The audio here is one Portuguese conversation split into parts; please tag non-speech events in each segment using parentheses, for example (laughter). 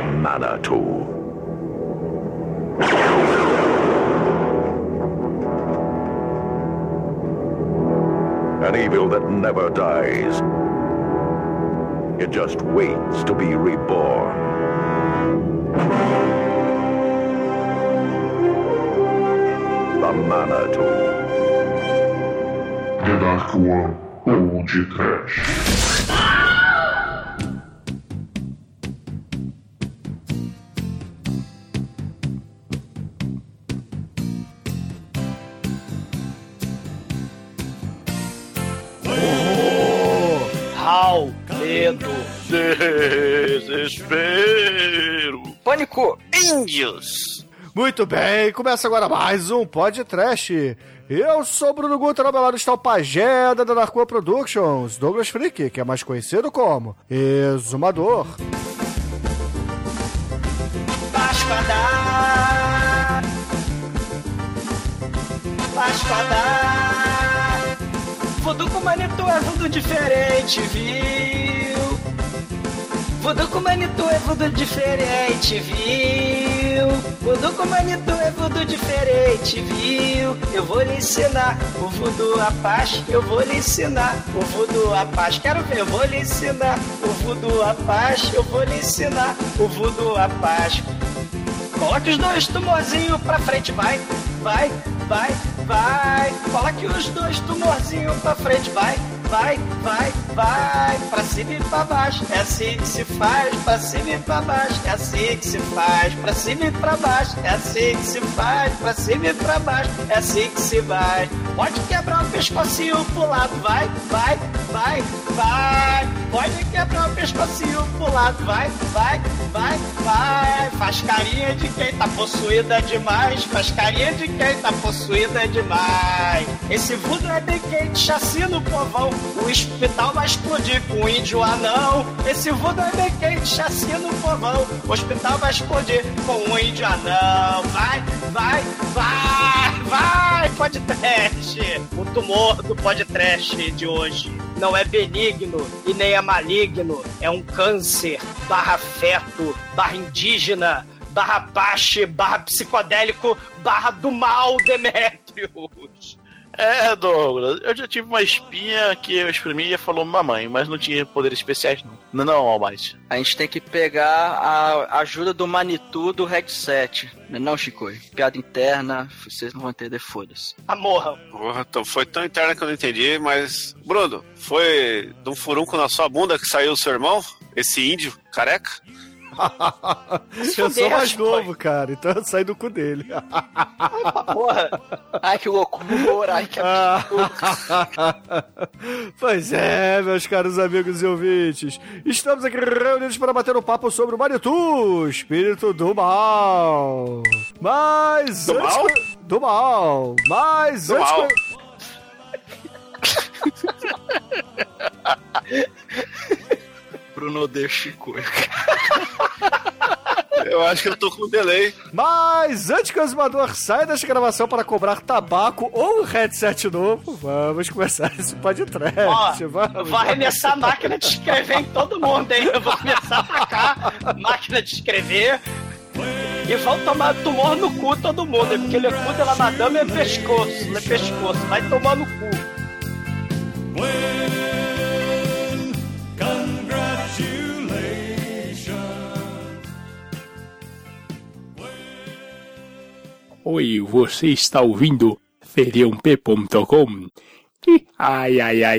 The Manitou. An evil that never dies. It just waits to be reborn. The Manitou. Dark One Old Trash. Pânico, índios. Muito bem, começa agora mais um Pod Trash. Eu sou o Bruno ao meu lado está o pajé da Narcoa Productions, Douglas Freak, que é mais conhecido como Exumador. Páscoa da... Voodoo com Manitou é voodoo diferente, viu? Voodoo com Manitou é voodoo diferente, viu? Voodoo com Manitou é voodoo diferente, viu? Eu vou lhe ensinar o voodoo a paz, eu vou lhe ensinar o voodoo a paz. Quero ver, eu vou lhe ensinar o voodoo a paz, eu vou lhe ensinar o voodoo a paz. Coloque os dois tumorzinhos pra frente, vai, vai, vai, vai. Coloque os dois tumorzinhos pra frente, vai, vai, vai, vai. Pra cima e pra baixo, é assim que se faz. Pra cima e pra baixo, é assim que se faz. Pra cima e pra baixo, é assim que se faz. Pra cima e pra baixo, é assim que se vai. Pode quebrar o pescocinho pro lado, vai, vai, vai, vai. Pode quebrar o pescocinho pro lado, vai, vai, vai, vai. Faz carinha de quem tá possuída demais. Faz carinha de quem tá possuída demais. Esse voodoo é bem quente, chacina o povão. O hospital vai explodir com o índio anão. Esse voodoo é bem quente, chacina o povão. O hospital vai explodir com o índio anão. Vai, vai, vai, vai, pode trash. O tumor do podcast de hoje não é benigno e nem é maligno. É um câncer, barra feto, barra indígena, barra pache, barra psicodélico, barra do mal, Demetrius. É, Douglas, eu já tive uma espinha que eu exprimi e falou mamãe, mas não tinha poderes especiais, não. Não, não, Almighty. A gente tem que pegar a ajuda do Manitou do headset. Não, é não Chico? Piada interna, vocês não vão entender, foda-se. Amorra. Porra, então foi tão interna que eu não entendi, mas. Bruno, foi de um furunco na sua bunda que saiu o seu irmão? Esse índio careca? (laughs) eu sou mais novo, cara, então eu saí do cu dele. (laughs) Porra. Ai, que loucura, ai, que (laughs) pois é, meus caros amigos e ouvintes. Estamos aqui reunidos para bater um papo sobre o Manitou, espírito do mal. Mas Do antes mal? que- Do mal. Mas Do antes mal. que- Bruno odeia Chico. (laughs) Eu acho que eu tô com delay. Mas antes que o exumador saia desta gravação para cobrar tabaco ou um headset novo, vamos começar esse podcast. Ó, vamos. eu vou arremessar a máquina de escrever em todo mundo, hein? Eu vou começar a atacar máquina de escrever. E vão tomar tumor no cu todo mundo, hein? porque ele é cu de la madame é pescoço, é pescoço. Vai tomar no cu. Oi, você está ouvindo feriump.com? Ih, Ai, ai, ai.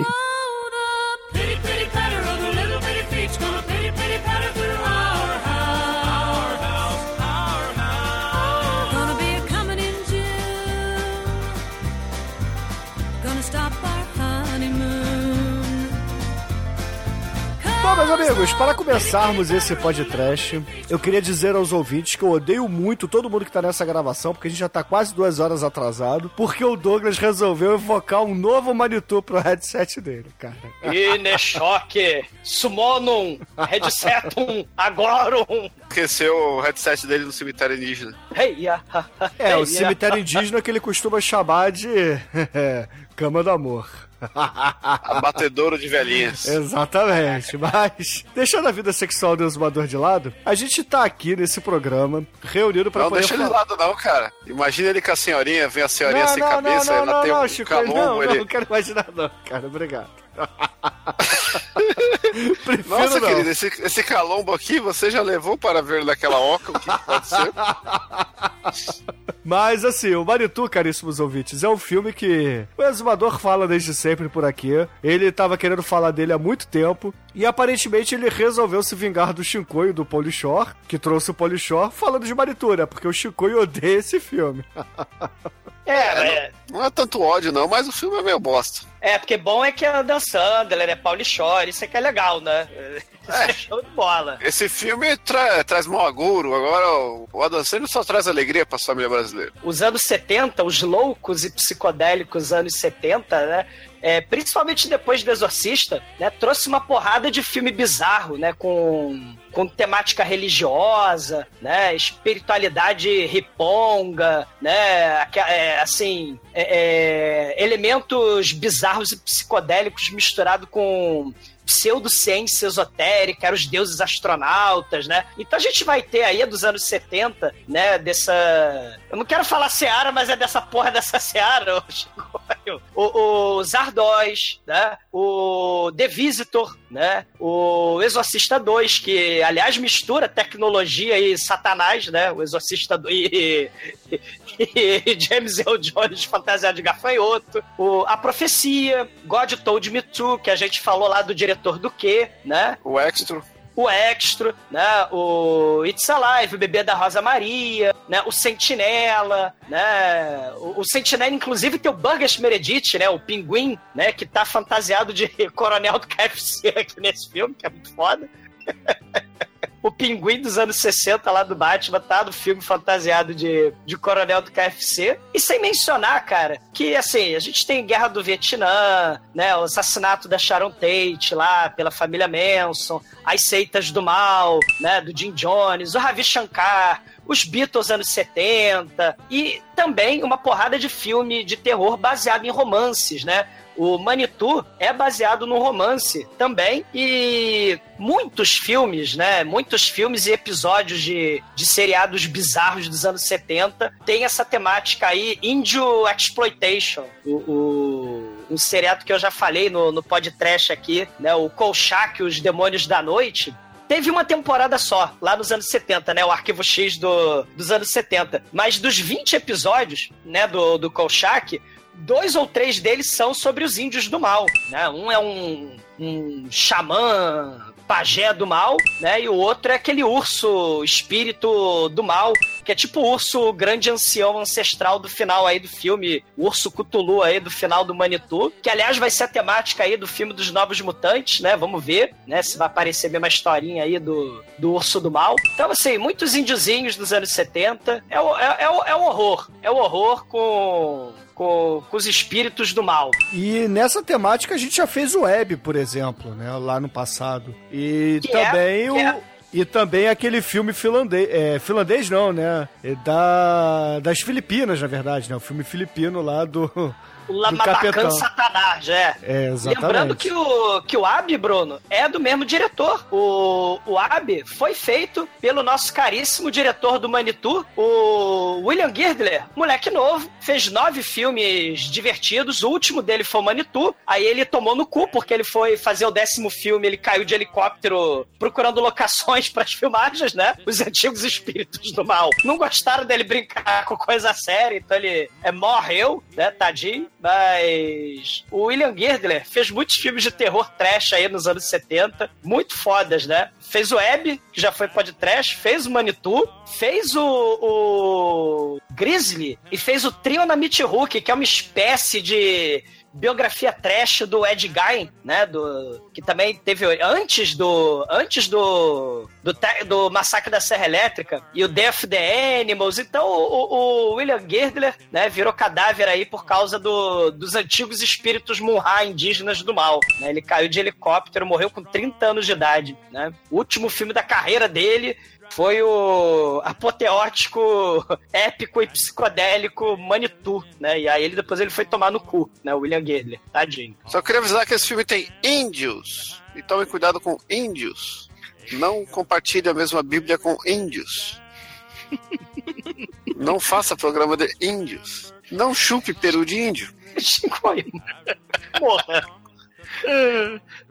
Meus amigos, para começarmos esse podcast, eu queria dizer aos ouvintes que eu odeio muito todo mundo que tá nessa gravação, porque a gente já tá quase duas horas atrasado, porque o Douglas resolveu evocar um novo Manitou pro headset dele, cara. Ine choque, summonum, headsetum, agorum. esqueceu o headset dele no cemitério indígena. É, o cemitério indígena que ele costuma chamar de (laughs) cama do amor. Abatedouro de velhinhas. Exatamente, mas deixando a vida sexual do exumador de lado, a gente tá aqui nesse programa reunido pra Não poder deixa ele de falar. lado, não, cara. Imagina ele com a senhorinha, vem a senhorinha Não, sem não, cabeça, não, ela não, tem não, um Chico, calombo, não, ele. não quero imaginar não, cara, obrigado. (laughs) Nossa, não. querido, esse, esse calombo aqui você já levou para ver naquela oca o que pode ser? (laughs) Mas assim, o Manitou, caríssimos ouvintes, é um filme que o Exumador fala desde sempre por aqui. Ele tava querendo falar dele há muito tempo. E aparentemente ele resolveu se vingar do Shinkoio do Polishore, que trouxe o Polishore, falando de Manitou, né? Porque o Shinkoio odeia esse filme. (laughs) É, é, Não é tanto ódio, não, mas o filme é meio bosta. é, porque bom é que é Dan Sandler, é Pauli Shore, isso é que é legal, né? Isso é (laughs) show de bola. Esse filme tra- traz mau agouro, agora o- o Adam Sandler só traz alegria pra família brasileira. Os anos 70, os loucos e psicodélicos anos 70, né? É, principalmente depois do Exorcista, né? Trouxe uma porrada de filme bizarro, né? Com, com temática religiosa, né? Espiritualidade riponga, né? é, assim, é, é, elementos bizarros e psicodélicos misturado com pseudociência esotérica, eram os deuses astronautas, né? Então a gente vai ter aí dos anos 70, né, dessa... Eu não quero falar Seara, mas é dessa porra dessa Seara, o, o Zardoz, né? O The Visitor, né? O Exorcista 2, que aliás mistura tecnologia e satanás, né? O Exorcista 2 (laughs) e, e James Earl Jones fantasiado de gafanhoto. O, a Profecia, God Told Me To, que a gente falou lá do diretor do quê, né? O Extra. O Extra, né? O It's Alive, o Bebê da Rosa Maria, né? O Sentinela, né? O, o Sentinela, inclusive, tem o Burgess Meredith, né? O Pinguim, né? Que tá fantasiado de (laughs) coronel do KFC aqui nesse filme, que é muito foda. (laughs) O pinguim dos anos 60 lá do Batman tá no filme fantasiado de, de coronel do KFC. E sem mencionar, cara, que assim, a gente tem Guerra do Vietnã, né? O assassinato da Sharon Tate lá pela família Manson, as seitas do mal, né? Do Jim Jones, o Ravi Shankar, os Beatles anos 70 e também uma porrada de filme de terror baseado em romances, né? O Manitou é baseado num romance também e muitos filmes, né? Muitos filmes e episódios de, de seriados bizarros dos anos 70 tem essa temática aí, Indio Exploitation. O, o- um seriado que eu já falei no, no podcast aqui, né? O Kolchak, Os Demônios da Noite. Teve uma temporada só, lá nos anos 70, né? O Arquivo X do, dos anos 70. Mas dos 20 episódios, né, do, do Kolchak, dois ou três deles são sobre os índios do mal, né? Um é um, um xamã pajé do mal, né? E o outro é aquele urso espírito do mal, que é tipo o urso grande ancião ancestral do final aí do filme, o urso Cthulhu aí do final do Manitou, que aliás vai ser a temática aí do filme dos Novos Mutantes, né? Vamos ver, né? Se vai aparecer mesmo a historinha aí do, do urso do mal. Então, assim, muitos índiozinhos dos anos 70. É o, é, é o, é o horror. É o horror com, com, com os espíritos do mal. E nessa temática a gente já fez o Web, por exemplo, né? Lá no passado. E Que é- também que o. é- E também aquele filme finlandês. É, finlandês não, né? É da, das Filipinas, na verdade, né? O filme filipino lá do. O Lamabacan. Satanás, é. É, exatamente. Lembrando que o, que o Ab, Bruno, é do mesmo diretor. O, o Ab foi feito pelo nosso caríssimo diretor do Manitou, o William Girdler, moleque novo, fez nove filmes divertidos. O último dele foi o Manitou. Aí ele tomou no cu, porque ele foi fazer o décimo filme, ele caiu de helicóptero procurando locações (laughs) para as filmagens, né? Os antigos espíritos do mal. Não gostaram dele brincar com coisa séria, então ele é, morreu, né? Tadinho. Mas o William Girdler fez muitos filmes de terror trash aí nos anos 70, muito fodas, né? Fez o Web, que já foi pod trash, fez o Manitou, fez o, o Grizzly e fez o Trionamite Hulk, que é uma espécie de biografia trash do Ed Gein, né? Do, que também teve antes do antes do do, do massacre da Serra Elétrica e o Death the Animals. Então o, o William Girdler, né? Virou cadáver aí por causa do, dos antigos espíritos Munra indígenas do mal. Né? Ele caiu de helicóptero, morreu com 30 anos de idade, né? O último filme da carreira dele foi o apoteótico, épico e psicodélico Manitou, né? E aí ele depois ele foi tomar no cu, né? William Girdler, tadinho. Só queria avisar que esse filme tem índios. E tome cuidado com índios. Não compartilhe a mesma Bíblia com índios. (laughs) Não faça programa de índios. Não chupe peru de índio. Morra.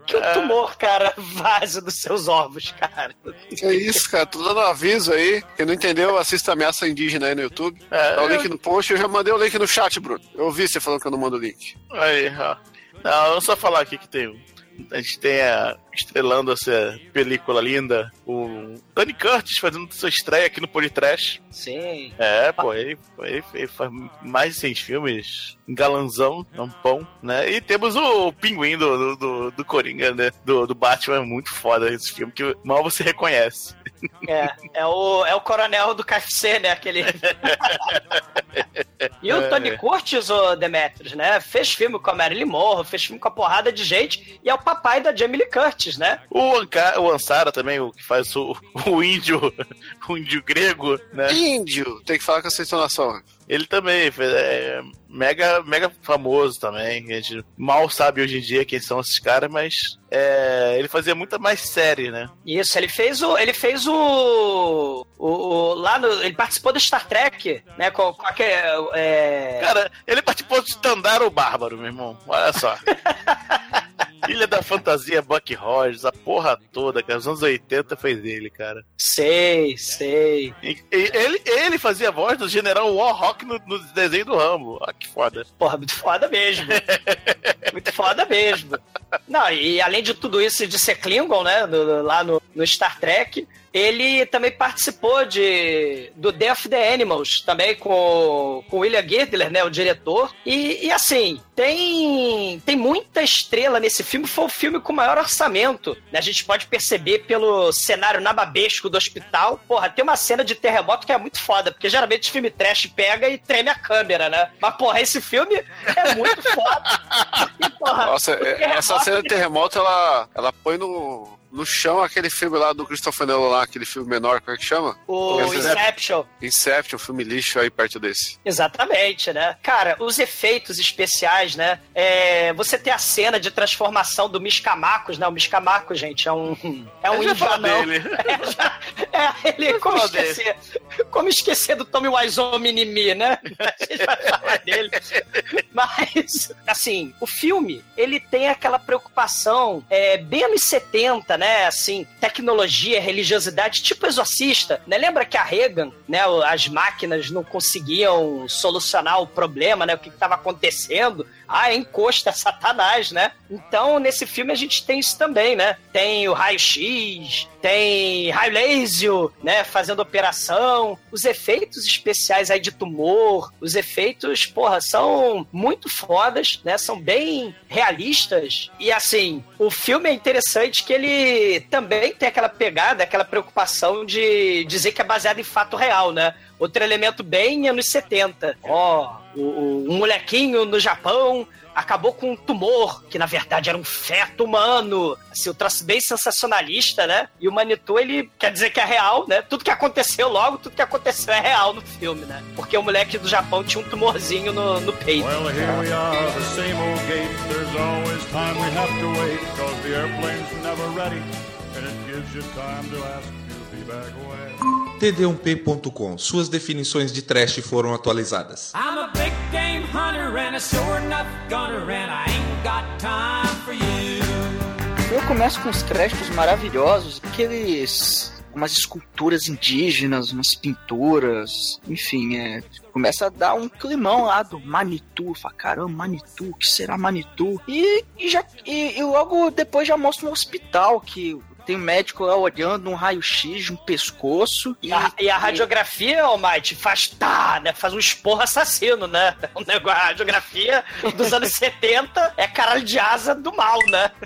Que o tumor, cara, vaze dos seus ovos, cara. É isso, cara. Tô dando um aviso aí. Quem não entendeu, assista Ameaça Indígena aí no YouTube. É, Dá o link no post. Eu já mandei o link no chat, Bruno. Eu ouvi você falando que eu não mando o link. Aí, ó. Não, eu só falar aqui que tem. A gente tem a, estrelando essa película linda, o Tony Curtis fazendo sua estreia aqui no Politrash. Sim. É, pô, ele, ele, ele faz mais de 100 filmes, galanzão, tampão, né? E temos o pinguim do, do, do, Coringa, né? Do, do Batman, muito foda esse filme, que mal você reconhece. É, é o, é o coronel do KFC, né? Aquele. (laughs) e o Tony Curtis, o Demetrius, né? Fez filme com a Marilyn Monroe, fez filme com a porrada de gente, e é o papai da Jamie Lee Curtis, né? O, Anca, o Ansara também, o que faz o, o índio, o índio grego, né? Índio! Tem que falar com essa entonação. Ele também fez, é mega, mega famoso também. A gente mal sabe hoje em dia quem são esses caras, mas é, ele fazia muita mais série, né? Isso, ele fez o. Ele fez o. o, o- lá no. Ele participou do Star Trek, né? Com, com aquele. É, Cara, ele participou de Tandaro Bárbaro, meu irmão. Olha só. (laughs) Ilha da Fantasia, Buck Rogers, a porra toda, cara. Os anos 80 fez ele, cara. sei, sei. E- e- ele, ele fazia a voz do General Warhawk no, no desenho do Rambo. Ah, que foda. Porra, muito foda mesmo. (laughs) muito foda mesmo. Não, e além de tudo isso de ser Klingon, né? do- lá no, no Star Trek, ele também participou de do Death the Animals, também com, com o William Girdler, né? O diretor. E, e assim, tem, tem muita estrela nesse filme. Foi o filme com maior orçamento. Né? A gente pode perceber pelo cenário nababesco do hospital. Porra, tem uma cena de terremoto que é muito foda, porque geralmente filme trash pega e treme a câmera, né? Mas, porra, esse filme é muito foda. E, porra, Nossa, é- essa cena de terremoto, ela, ela põe no, no chão aquele filme lá do Christopher Nolan lá, aquele filme menor, como é que chama? O Inception. Inception, filme lixo aí perto desse. Exatamente, né? Cara, os efeitos especiais, né? É, você tem a cena de transformação do Miscamacos, né? O Miscamaco, gente, é um. É um indianão. dele. (laughs) É, já- é, ele, como esquecer? Como esquecer do Tommy Wiseau Minimi, né? (laughs) A gente vai falar dele. Mas, assim, o filme, ele tem aquela preocupação é, bem anos 70, né? Assim, tecnologia, religiosidade, tipo exorcista, né? Lembra que a Reagan, né? As máquinas não conseguiam solucionar o problema, né? O que estava acontecendo. Ah, encosta, (laughs) satanás, né? Então, nesse filme a gente tem isso também, né? Tem o raio-x, tem raio laser, né? Fazendo operação. Os efeitos especiais aí de tumor, os efeitos, porra, são muito fodas, né? São bem realistas. E assim, o filme é interessante que ele também tem aquela pegada, aquela preocupação de dizer que é baseado em fato real, né? Outro elemento bem anos 70. Ó, o, o- um molequinho no Japão acabou com um tumor, que na verdade era um feto humano. Assim, o troço bem sensacionalista, né? E o Manitou, ele quer dizer que é real, né? Tudo que aconteceu logo, tudo que aconteceu é real no filme, né? Porque o moleque do Japão tinha um tumorzinho no, no peito. Well, here we are, the same old gate. There's always time we have to wait, cause the airplane's never ready, and it gives you time to ask to be back away. td1p.com. Suas definições de trash foram atualizadas. I'm a big game hunter and a sure enough gunner, and I ain't got time for you. Eu começo com uns créditos maravilhosos, aqueles. umas esculturas indígenas, umas pinturas, enfim, é. Começa a dar um climão lá do Manitou. Fala, caramba, Manitou, o que será Manitou? E, e já, e, e logo depois já mostra um hospital que tem um médico lá olhando um raio-x de um pescoço. E, E a, e a radiografia, Almighty, faz tá, né? Faz um esporro assassino, né? O (laughs) negócio, a radiografia dos anos 70 é caralho de asa do mal, né? (laughs)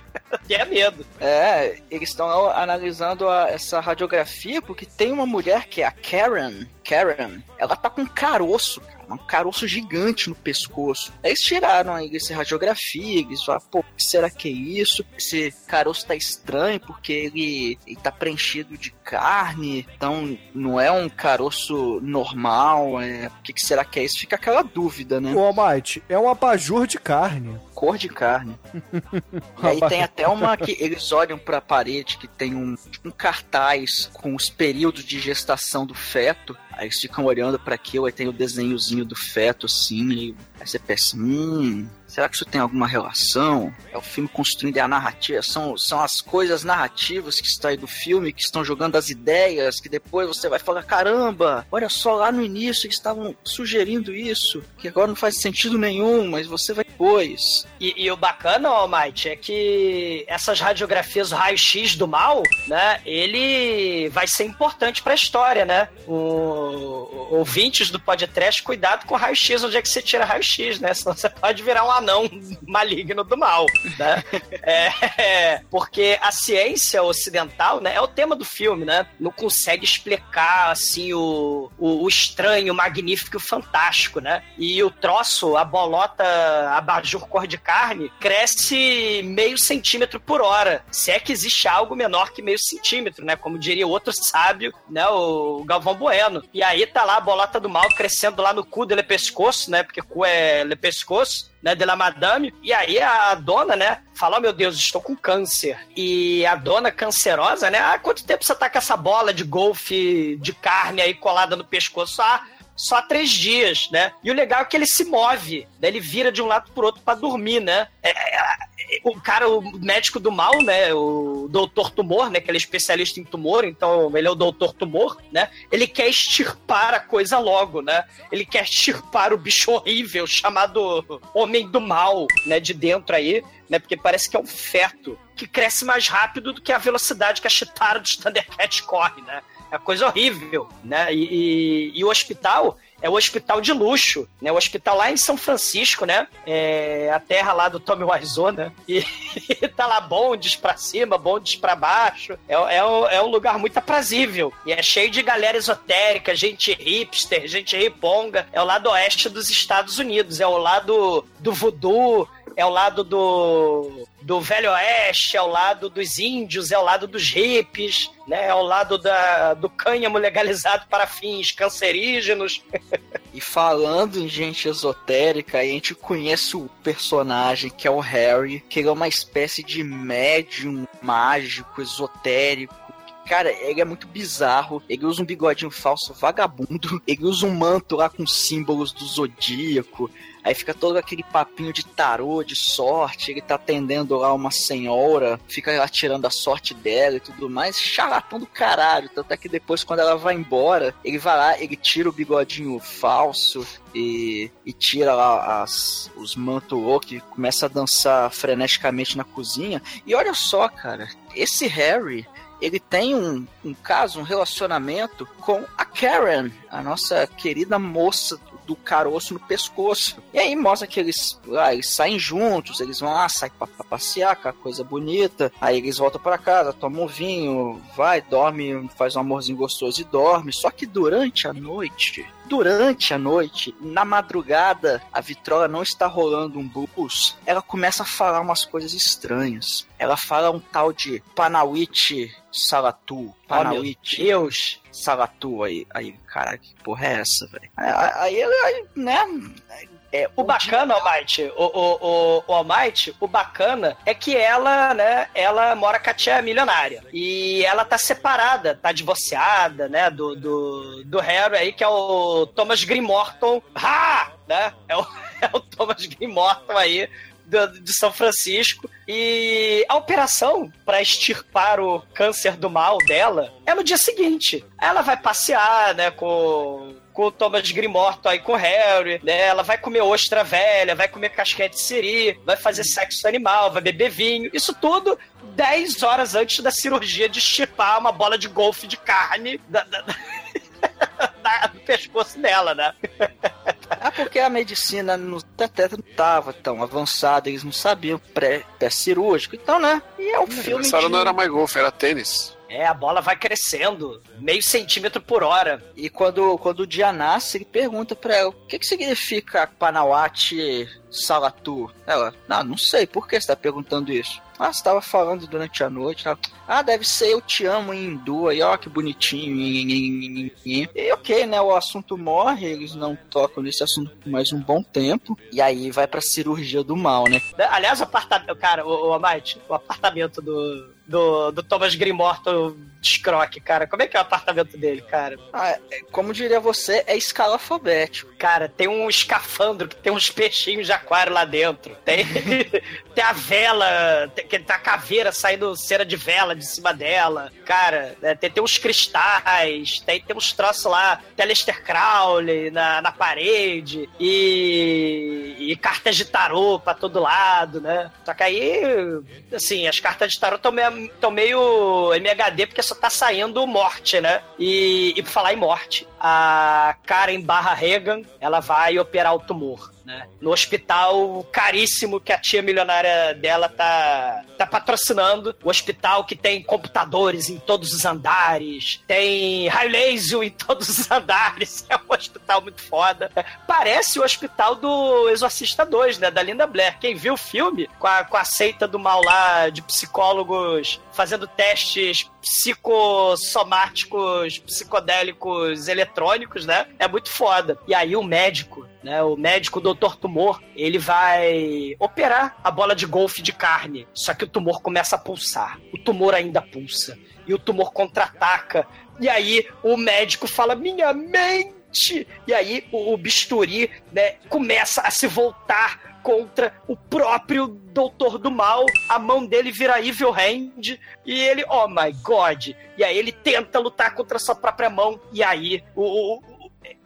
Que é medo. É, eles estão analisando a- essa radiografia porque tem uma mulher que é a Karen. Karen, ela tá com um caroço, um caroço gigante no pescoço. Aí eles tiraram aí essa radiografia, eles falaram, pô, que será que é isso? Esse caroço tá estranho porque ele, ele tá preenchido de carne, então não é um caroço normal, é, o que, que será que é isso? Fica aquela dúvida, né? O Almighty é um abajur de carne. Cor de carne. E (laughs) aí tem até uma que eles olham pra parede que tem um, um cartaz com os períodos de gestação do feto. Aí eles ficam olhando pra aquilo, aí tem o desenhozinho do feto assim. E aí você pensa, hum, será que isso tem alguma relação? É o filme construindo a narrativa, são, são as coisas narrativas que estão aí do filme, que estão jogando as ideias, que depois você vai falar, caramba, olha só, lá no início eles estavam sugerindo isso, que agora não faz sentido nenhum, mas você vai depois. E, e o bacana, Almighty, é que essas radiografias, o raio-x do mal, né? Ele vai ser importante pra história, né? O, ouvintes do podcast, cuidado com o raio-x, onde é que você tira raio-x, né? (laughs) Senão você pode virar um anão maligno do mal, né? É, porque a ciência ocidental, né? É o tema do filme, né? Não consegue explicar, assim, o, o, o estranho, o magnífico e o fantástico, né? E o troço, a bolota abajur cor de carne, cresce meio centímetro por hora. Se é que existe algo menor que meio centímetro, né? Como diria outro sábio, né? O Galvão Bueno. E aí tá lá a bolota do mal crescendo lá no cu dele pescoço, né? Porque cu é le pescoço né, de la madame, e aí a dona, né, fala, oh, meu Deus, estou com câncer. E a dona cancerosa, né, ah, quanto tempo você tá com essa bola de golfe de carne aí colada no pescoço? Ah, só três dias, né? E o legal é que ele se move, né? ele vira de um lado pro outro para dormir, né? É, é, o cara, o médico do mal, né? O doutor tumor, né? Que ele é especialista em tumor, então ele é o doutor tumor, né? Ele quer extirpar a coisa logo, né? Ele quer extirpar o bicho horrível chamado Homem do Mal, né? De dentro aí, né? Porque parece que é um feto que cresce mais rápido do que a velocidade que a Chitara do Thundercat corre, né? É coisa horrível, né? E, e- e o hospital é o hospital de luxo, né? O hospital lá em São Francisco, né? É a terra lá do Tommy Wiseau, né? (laughs) E tá lá bondes pra cima, bondes pra baixo. É, é, um- é um lugar muito aprazível. E é cheio de galera esotérica, gente hipster, gente riponga. É o lado oeste dos Estados Unidos. É o lado do voodoo, é o lado do, do Velho Oeste, é o lado dos índios, é o lado dos hippies, né? É o lado da, do cânhamo legalizado para fins cancerígenos. E falando em gente esotérica, a gente conhece o personagem que é o Harry, que ele é uma espécie de médium mágico, esotérico. Cara, ele é muito bizarro. Ele usa um bigodinho falso vagabundo. Ele usa um manto lá com símbolos do zodíaco. Aí fica todo aquele papinho de tarô, de sorte. Ele tá atendendo lá uma senhora, fica lá tirando a sorte dela e tudo mais. Charlatão do caralho. Tanto é que depois, quando ela vai embora, ele vai lá, ele tira o bigodinho falso e, e tira lá as, os manto que começa a dançar freneticamente na cozinha. E olha só, cara, esse Harry. Ele tem um, um caso, um relacionamento com a Karen, a nossa querida moça do caroço no pescoço. E aí mostra que eles, ah, eles saem juntos, eles vão lá, saem pra, pra passear, aquela coisa bonita. Aí eles voltam pra casa, tomam um vinho, vai, dorme, faz um amorzinho gostoso e dorme. Só que durante a noite, durante a noite, na madrugada, a vitrola não está rolando um blues, ela começa a falar umas coisas estranhas. Ela fala um tal de Panawit Salatu. Oh, Panawit Deus! Salatu aí. Aí, caralho, que porra é essa, velho? Aí, aí, aí, né? É, O bacana, Almighty, o, o, o, o Almighty, o bacana é que ela, né, ela mora com a tia milionária. E ela tá separada, tá divorciada, né, do, do, do Harry aí, que é o Thomas Green Morton. Ha! Né? É o, (laughs) é o Thomas Green Morton aí, do- de São Francisco. E a operação para extirpar o câncer do mal dela é no dia seguinte. Ela vai passear, né, com com o Thomas Grimorto aí com o Harry, né? Ela vai comer ostra velha, vai comer casquete de siri, vai fazer sexo animal, vai beber vinho. Isso tudo 10 horas antes da cirurgia de chipar uma bola de golfe de carne da- da- da- (laughs) (laughs) do pescoço dela, né? É porque a medicina no Tetra não tava tão avançada, eles não sabiam pré- pré-cirúrgico. Então, né? E é um filme. Hora de- não era mais golfe, era tênis. É, a bola vai crescendo, meio centímetro por hora. E quando, quando o dia nasce, ele pergunta pra ela: o que, que significa Panawati Salatu? Ela: Não, não sei, por que você tá perguntando isso? Ah, você tava falando durante a noite. Ela, ah, deve ser eu te amo em hindu. Aí, ó, que bonitinho. E ok, né? O assunto morre, eles não tocam nesse assunto por mais um bom tempo. E aí vai pra cirurgia do mal, né? Aliás, o apartamento. Cara, o, o Amite, o apartamento do, do, do Thomas Grimorto Scrock, cara. Como é que é o apartamento dele, cara? Ah, é- como diria você, é escala alfabético. Cara, tem um escafandro que tem uns peixinhos de aquário lá dentro. Tem, (laughs) tem a vela, tem, tá a caveira saindo cera de vela de cima dela. Cara, é, tem, tem uns cristais, tem, tem uns troços lá, Telester Crowley na, na parede e, e cartas de tarô pra todo lado, né? Só que aí, assim, as cartas de tarô estão meio, meio MHD porque só tá saindo morte, né? E, e por falar em morte, a Karen Barra Reagan, ela vai operar o tumor. Né? No hospital caríssimo que a tia milionária dela tá, tá patrocinando. O hospital que tem computadores em todos os andares, tem raio laser em todos os andares. (laughs) É um hospital muito foda. É, Parece o hospital do Exorcista 2, né? Da Linda Blair. Quem viu o filme com a, com a seita do mal lá de psicólogos fazendo testes psicossomáticos, psicodélicos, eletrônicos, né? É muito foda. E aí o médico, né? O médico Dr. Tumor, ele vai operar a bola de golfe de carne. Só que o tumor começa a pulsar. O tumor ainda pulsa. E o tumor contra-ataca. E aí o médico fala: Minha mente! E aí o, o bisturi, né, começa a se voltar contra o próprio Doutor do Mal. A mão dele vira Evil Hand. E ele, oh my god. E aí ele tenta lutar contra a sua própria mão. E aí o- o,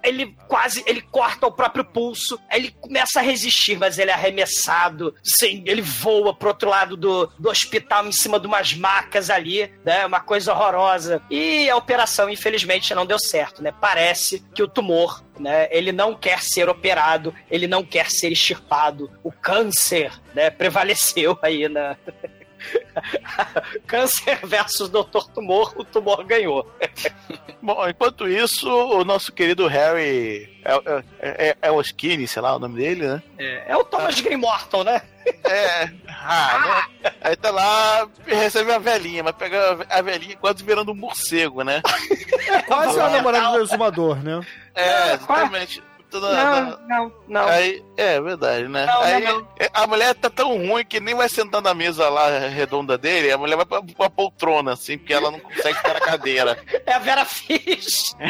ele quase ele corta o próprio pulso, ele começa a resistir, mas ele é arremessado, sim, ele voa pro outro lado do, do hospital em cima de umas macas ali, né? Uma coisa horrorosa. E a operação, infelizmente, não deu certo, né? Parece que o tumor, né? Ele não quer ser operado, ele não quer ser extirpado. O câncer, né? Prevaleceu aí na. (laughs) (laughs) Câncer versus Doutor Tumor, o tumor ganhou. (laughs) Bom, enquanto isso, o nosso querido Harry. É, é, é, é o Skinny, sei lá o nome dele, né? É, é o Thomas Grey Morton, né? (laughs) É. Ah, né? Aí tá lá, recebe a velhinha, mas pega a velhinha quase virando um morcego, né? Quase a namorada do exumador, né? É, exatamente. Toda- Não, não, não. Aí, é verdade, né? Não, aí, não, não. A mulher tá tão ruim que nem vai sentar na mesa lá redonda dele, a mulher vai pra, pra poltrona, assim, porque ela não consegue ficar na cadeira. É a Vera Fish. (laughs)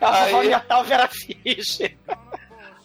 Aí- Natal Vera Fish.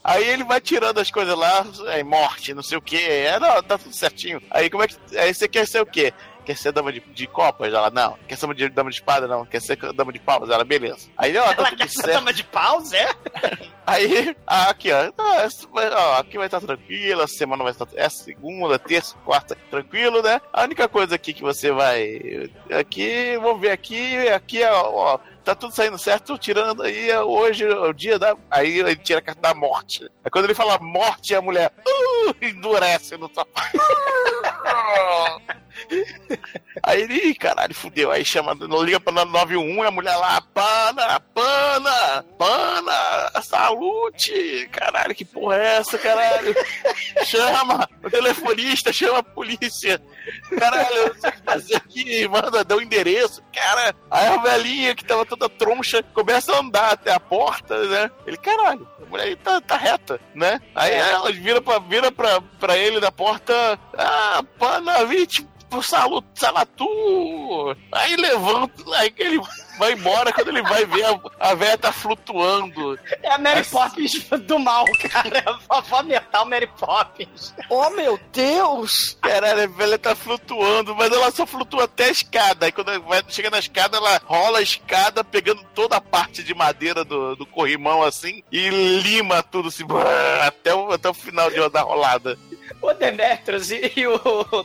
Aí ele vai tirando as coisas lá, é morte, não sei o que. É, não, tá tudo certinho. Aí como é que. Aí você quer ser o quê? Quer ser dama de, de copas? Ela, não. Quer ser de, dama de espada? Não. Quer ser dama de palmas? Ela, beleza. Aí, ó, tá Ela quer ser certo. dama de paus, é? (laughs) Aí, ah, aqui, ó. Essa vai- ó, aqui vai estar tranquilo, a semana vai estar. É segunda, terça, quarta, tranquilo, né? A única coisa aqui que você vai. Aqui, vamos ver aqui, aqui, ó, ó, Tá tudo saindo certo, tirando aí é hoje é o dia da. Aí ele tira a carta da morte. Aí quando ele fala morte, a mulher uh, endurece no sofá. (laughs) (laughs) Aí ele, "Ih, caralho, fudeu. Aí chama, não liga pra 91 e a mulher lá, pana, pana, pana, salute. Caralho, que porra é essa, caralho? (laughs) Chama o telefonista, chama a polícia. Caralho, eu não sei o que fazer aqui, manda, dá o endereço. Cara, aí a velhinha que tava toda troncha começa a andar até a porta, né? Ele, caralho, a mulher aí tá, tá reta, né? Aí ela vira pra, vira pra, pra ele na porta, ah, pana, vinte pro salu, salatu. Aí levanta, aí que ele vai embora quando ele vai ver a, a velha tá flutuando. É a Mary Poppins do mal, cara. (laughs) A vovó metal Mary Poppins. Oh, meu Deus! Caralho, a velha tá flutuando, mas ela só flutua até a escada. Aí quando vai, chega na escada, ela rola a escada, pegando toda a parte de madeira do, do corrimão assim e lima tudo assim, (laughs) até o, até o final de, da rolada. O Demetrius e, e o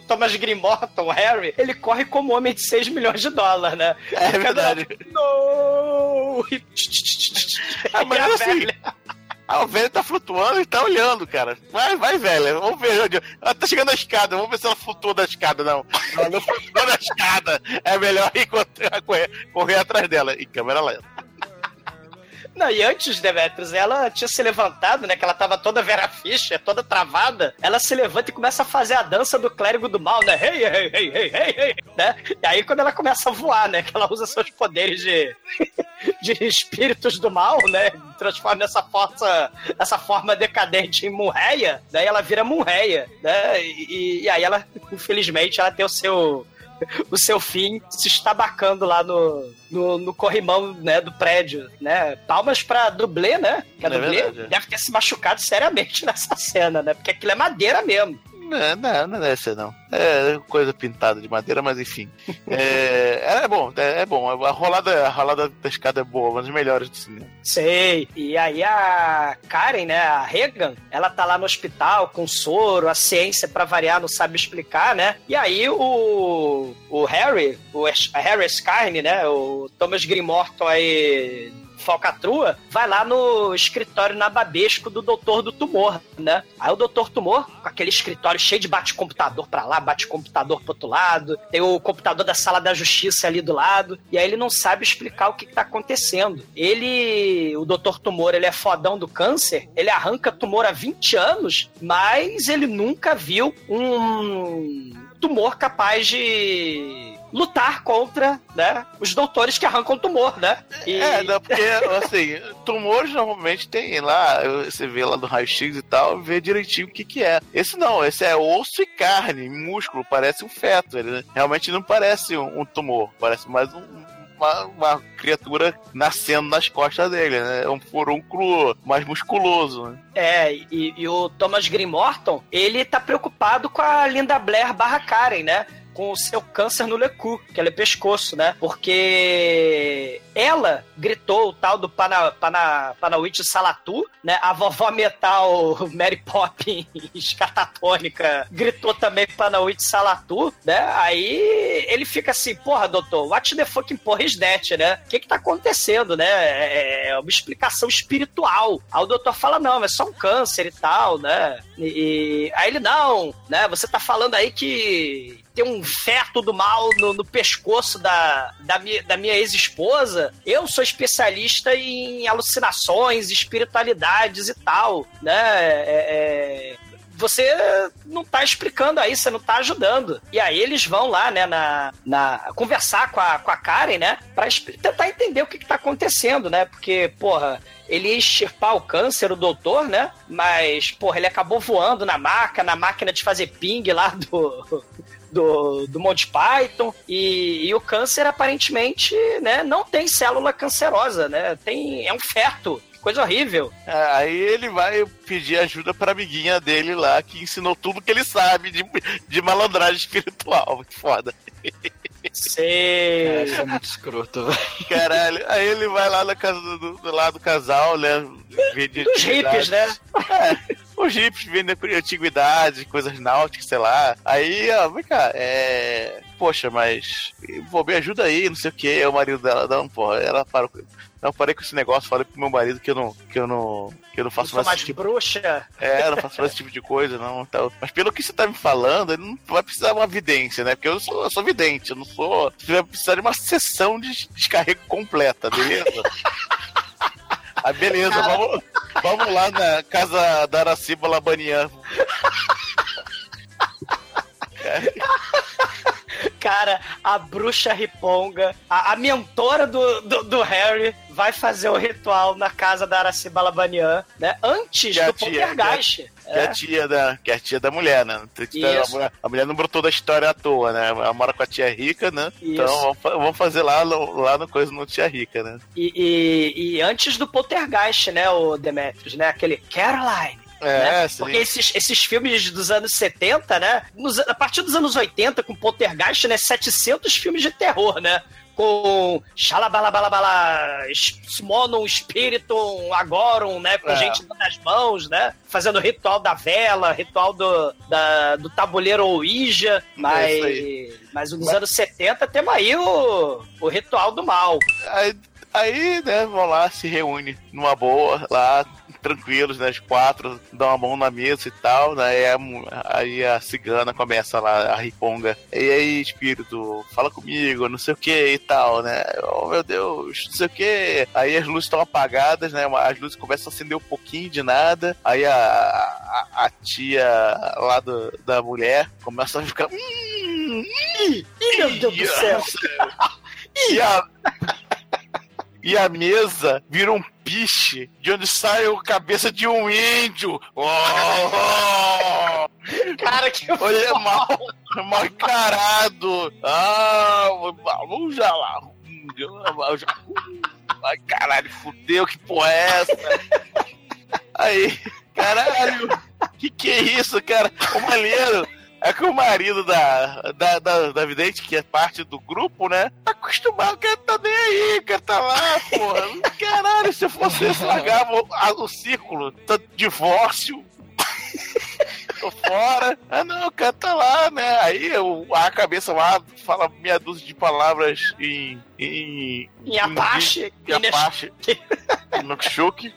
Thomas Green Morton, o Harry, ele corre como homem de 6 milhões de dólares, né? É verdade. E... Ah, (laughs) mas E a assim, velha- a velha tá flutuando e tá olhando, cara. Vai, vai, velha. Vamos ver. Ela tá chegando na escada. Vamos ver se ela flutua da escada, não. Ela não flutua da escada. É melhor ir (laughs) correr, correr atrás dela. E câmera lenta. Não, e antes, Demetrius, ela tinha se levantado, né? Que ela tava toda Vera Fischer, toda travada. Ela se levanta e começa a fazer a dança do clérigo do mal, né? Hey, hey, hey, hey, hey, hey, né? E aí, quando ela começa a voar, né? Que ela usa seus poderes de, (laughs) de espíritos do mal, né? Transforma essa força, essa forma decadente em Munreia, daí ela vira Munreia, né? E, e aí ela, infelizmente, ela tem o seu o seu fim se estabacando lá no, no, no corrimão né, do prédio, né? Palmas pra dublê, né? Que a É dublê verdade. deve ter se machucado seriamente (laughs) nessa cena, né? Porque aquilo é madeira mesmo. Não, não, não deve ser, não. É coisa pintada de madeira, mas enfim. (laughs) É, é bom, é, é bom. A rolada, a rolada da escada é boa, uma das melhores do cinema. Sei. E aí a Karen, né, a Regan, ela tá lá no hospital com soro, a ciência pra variar não sabe explicar, né? E aí o o Harry, o Harry Scarne, né, o Thomas Green Morton aí falcatrua, vai lá no escritório nababesco do doutor do tumor, né? Aí o doutor tumor, com aquele escritório cheio de bate-computador pra lá, bate-computador pro outro lado, tem o computador da sala da justiça ali do lado, e aí ele não sabe explicar o que, que tá acontecendo. Ele, o doutor tumor, ele é fodão do câncer, ele arranca tumor há 20 anos, mas ele nunca viu um tumor capaz de lutar contra, né, os doutores que arrancam tumor, né? E- É, não, porque, assim, (laughs) tumores normalmente tem lá, você vê lá no raio-x e tal, vê direitinho o que que é. Esse não, esse é osso e carne, músculo, parece um feto. Ele realmente não parece um, um tumor, parece mais um- uma, uma criatura nascendo nas costas dele, né? É um furúnculo mais musculoso, né? É, e, e o Thomas Green Morton, ele tá preocupado com a Linda Blair barra Karen, né? Com o seu câncer no lecu, que ela é pescoço, né? Porque ela gritou o tal do Pana, Pana, Salatu, né? A vovó metal (laughs) Mary Poppins catatônica gritou também Panawitch Salatu, né? Aí ele fica assim, porra, doutor, what the fucking porra is that, né? O que que tá acontecendo, né? É é uma explicação espiritual. Aí o doutor fala, não, é só um câncer e tal, né? E, e- aí ele, não, né? Você tá falando aí que tem um feto do mal no, no pescoço da, da minha, da minha ex-esposa. Eu sou especialista em alucinações, espiritualidades e tal, né? É- é, você não tá explicando aí, você não tá ajudando. E aí eles vão lá, né, na, na conversar com a, com a Karen, né, pra exp- tentar entender o que, que tá acontecendo, né, porque, porra, ele ia extirpar o câncer, o doutor, né, mas, porra, ele acabou voando na maca, na máquina de fazer ping lá do... Do, do Monty Python e, e o câncer aparentemente né, não tem célula cancerosa, né? Tem, é um feto, coisa horrível. É, Aí ele vai pedir ajuda pra amiguinha dele lá, que ensinou tudo que ele sabe de, de malandragem espiritual. Muito foda. Sei. Isso é muito escroto, velho. Caralho. Aí ele vai lá na casa do, do, do lado do casal, né? Dos hippies, né? É, os hippies vendem antiguidade, coisas náuticas, sei lá. Aí, ó, vem cá, é. Poxa, mas. Pô, me ajuda aí, não sei o que. É o marido dela, não, porra. Ela parou. Não, parei com esse negócio, falei pro meu marido que eu não. Que eu não. Que eu não Eu faço sou mais mais esse tipo bruxa. é, eu não faço mais esse tipo de coisa, não. Tal. Mas pelo que você tá me falando, ele não vai precisar de uma vidência, né? Porque eu sou, eu sou vidente, eu não sou. Você vai precisar de uma sessão de descarrego completa, beleza? (laughs) Ah, beleza, vamos, vamos lá na casa da Araciba Labanian. Cara, (laughs) a bruxa riponga, a, a mentora do, do, do Harry, vai fazer o ritual na casa da Araci Balabanian, né? Antes Que é do Poltergeist. Que é, a tia da, que é a tia da mulher, né? A mulher, a mulher não brotou da história à toa, né? Ela mora com a tia rica, né? Isso. Então vamos, fa- vamos fazer lá, no- lá no coisa no tia rica, né? E, e- e antes do Poltergeist, né, o Demetrius, né? Aquele Caroline. É, né? sim. Porque esses, esses filmes dos anos 70, né? nos- a partir dos anos 80, com Poltergeist, né? 700 filmes de terror, né? Com Xalabalabalabala, Smonon, Spiritum, Agorum, né? Com É. gente nas mãos, né? Fazendo o ritual da vela, ritual do, da- do tabuleiro Ouija. Mas, É aí. mas nos anos 70 temos aí o, o ritual do mal. Aí, aí, né, vão lá, se reúne numa boa, lá, tranquilos, né, os quatro, dão uma mão na mesa e tal, né, aí a, aí a cigana começa lá, a riponga, e aí, espírito, fala comigo, não sei o que e tal, né, oh meu Deus, não sei o que, aí as luzes estão apagadas, né, as luzes começam a acender um pouquinho de nada, aí a, a, a tia lá do, da mulher começa a ficar, hum, Ih, meu Deus do céu. (laughs) e a, e a mesa vira um piche de onde sai a cabeça de um índio. Oh! Cara, que Olha, mal, mal encarado. Ah, vamos já lá. Ai, caralho, fudeu, que porra é essa? Aí, caralho, que que é isso, cara? O maneiro é que o marido da, da, da, da vidente, que é parte do grupo, né? Tá acostumado, o cara tá nem aí, o cara tá lá, porra. (laughs) Caralho, se eu fosse esse, largava o, a- o círculo, tá, divórcio, tô fora. Ah, não, o cara tá lá, né? Aí o, a cabeça lá fala meia dúzia de palavras em. em. Em Apache. Em Apache. Nokshoki.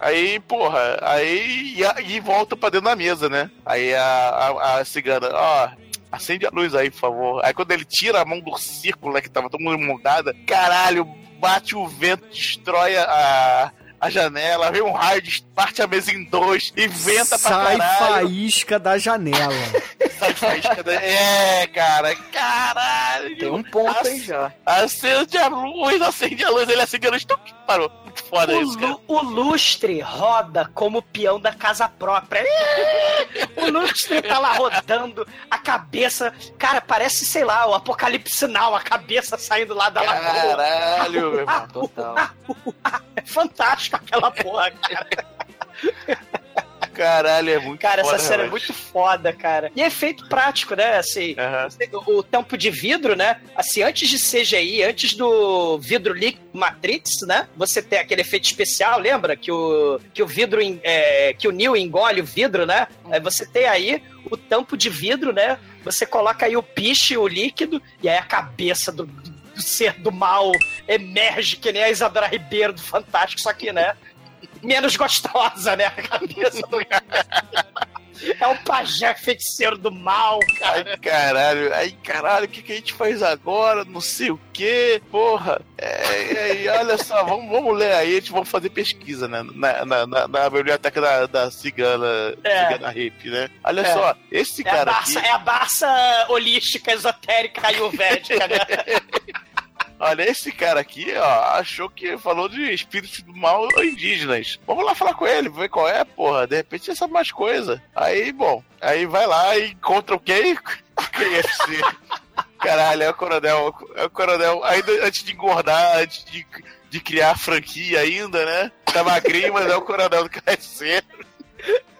Aí, porra, aí. E, a- e volta pra dentro da mesa, né? Aí a, a, a cigana, ó. Acende a luz aí, por favor. Aí quando ele tira a mão do círculo, né, que tava todo mundo mudada, caralho, bate o vento, destrói a, a janela, vem um raio, parte a mesa em dois e venta pra Sai caralho. faísca da janela. (laughs) Sai faísca da... É, cara, caralho. Tem um ponto aí já. Acende a luz, acende a luz, ele acende a luz, tum, parou. Muito foda O, isso, cara. o lustre roda como peão da casa própria. O lustre tá lá rodando, a cabeça. Cara, parece, sei lá, o apocalipse now, a cabeça saindo lá da lagoa. Caralho, meu irmão. (laughs) Total. É fantástico aquela porra, cara. Caralho, é muito Cara, essa foda, cena é realmente. muito foda, cara. E é efeito prático, né? Assim, Aham. o, o tampo de vidro, né? Assim, antes de CGI, antes do vidro líquido Matrix, né? Você tem aquele efeito especial, lembra? Que o, que o vidro, é, que o Neo engole o vidro, né? Aí você tem aí o tampo de vidro, né? Você coloca aí o piche, o líquido, e aí a cabeça do, do ser do mal emerge que nem a Isadora Ribeiro do Fantástico, só que, né? Menos gostosa, né? A cabeça do É o pajé feiticeiro do mal, cara. Ai, caralho, ai, caralho, o que, que a gente faz agora? Não sei o que, porra. É, é, e olha só, vamos, vamos ler aí, a gente vamos fazer pesquisa, né? Na, na, na- na biblioteca da, da cigana, É. cigana hippie, né? Olha É. só, esse É a, cara Barça, aqui. é a Barça holística, esotérica, ayurvédica, né? (laughs) Olha, esse cara aqui, ó, achou que falou de espíritos do mal indígenas. Vamos lá falar com ele, ver qual é, porra. De repente ele sabe mais coisa. Aí, bom, aí vai lá e encontra o quem? (laughs) O KFC. Caralho, é o coronel. É o coronel. Ainda antes de engordar, antes de, de criar a franquia ainda, né? Tá magrinho, mas é o coronel do KFC.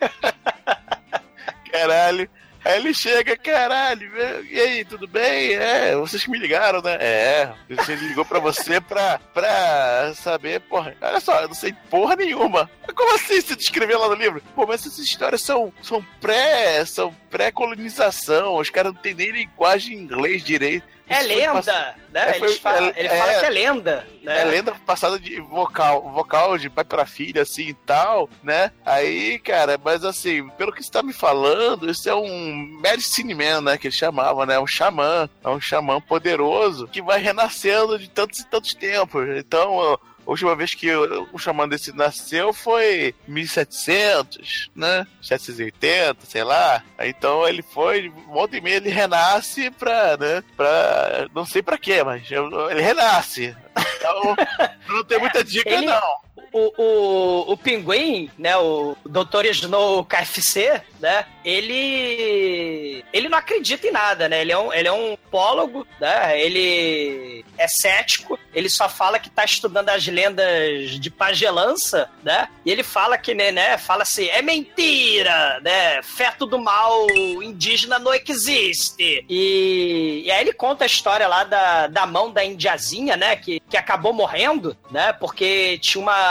(laughs) Caralho. Aí ele chega, caralho, e aí, tudo bem? É, vocês que me ligaram, né? É, você ligou pra você pra, pra saber, porra, olha só, eu não sei porra nenhuma. Como assim você descreveu lá no livro? Pô, mas essas histórias são, são pré, são pré-colonização, os caras não têm nem linguagem em inglês direito. É lenda, né? É, foi- falam- ele é- fala é- que é lenda, né? é lenda passada de vocal, vocal de pai pra filha, assim e tal, né? Aí, cara, mas assim, pelo que você tá me falando, isso é um medicine man, né? Que ele chamava, né? Um xamã. É um xamã poderoso que vai renascendo de tantos e tantos tempos. Então, A última vez que o, xamã desse nasceu foi 1700, né? 780, sei lá. Então ele foi, volta e meia ele renasce pra, né? Pra, não sei pra quê, mas ele renasce. Então, (laughs) não tem muita dica, Ele- não. O, o, o Pinguim, né, o Dr. Snow KFC, né, ele ele não acredita em nada, né, ele é um, ele é um pólogo, né, ele é cético, ele só fala que tá estudando as lendas de pagelança, né, e ele fala que, né, né fala assim, é mentira, né, feto do mal indígena não existe. E, e aí ele conta a história lá da, da mão da indiazinha, né, que, que acabou morrendo, né, porque tinha uma,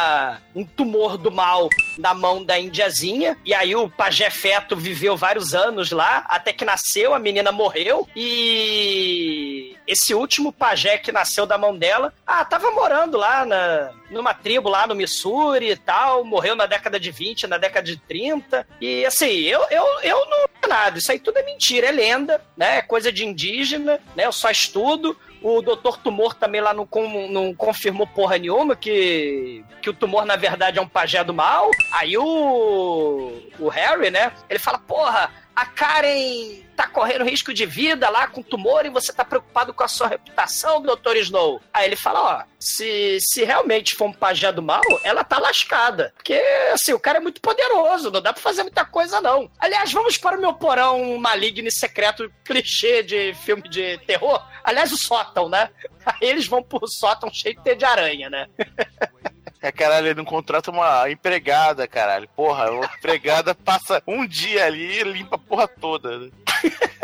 um tumor do mal na mão da indiazinha, e aí o pajé feto viveu vários anos lá, até que nasceu, a menina morreu, e esse último pajé que nasceu da mão dela, ah, tava morando lá na, numa tribo lá no Missouri e tal, morreu na década de 20, na década de 30, e assim, eu, eu, eu não nada, isso aí tudo é mentira, é lenda, né, é coisa de indígena, né, eu só estudo, o Dr. Tumor também lá não, não confirmou porra nenhuma que, que o tumor, na verdade, é um pajé do mal. Aí o, o Harry, né? Ele fala: Porra, a Karen tá correndo risco de vida lá com tumor e você tá preocupado com a sua reputação, Dr. Snow. Aí ele fala: Ó, se, se realmente for um pajé do mal, ela tá lascada. Porque, assim, o cara é muito poderoso, não dá pra fazer muita coisa, não. Aliás, vamos para o meu porão maligno e secreto clichê de filme de terror. Aliás, o sótão, né? Aí eles vão pro sótão cheio de teia de aranha, né? (laughs) É, caralho, ele não contrata uma empregada, caralho. Porra, uma (laughs) empregada passa um dia ali e limpa a porra toda. né? (laughs)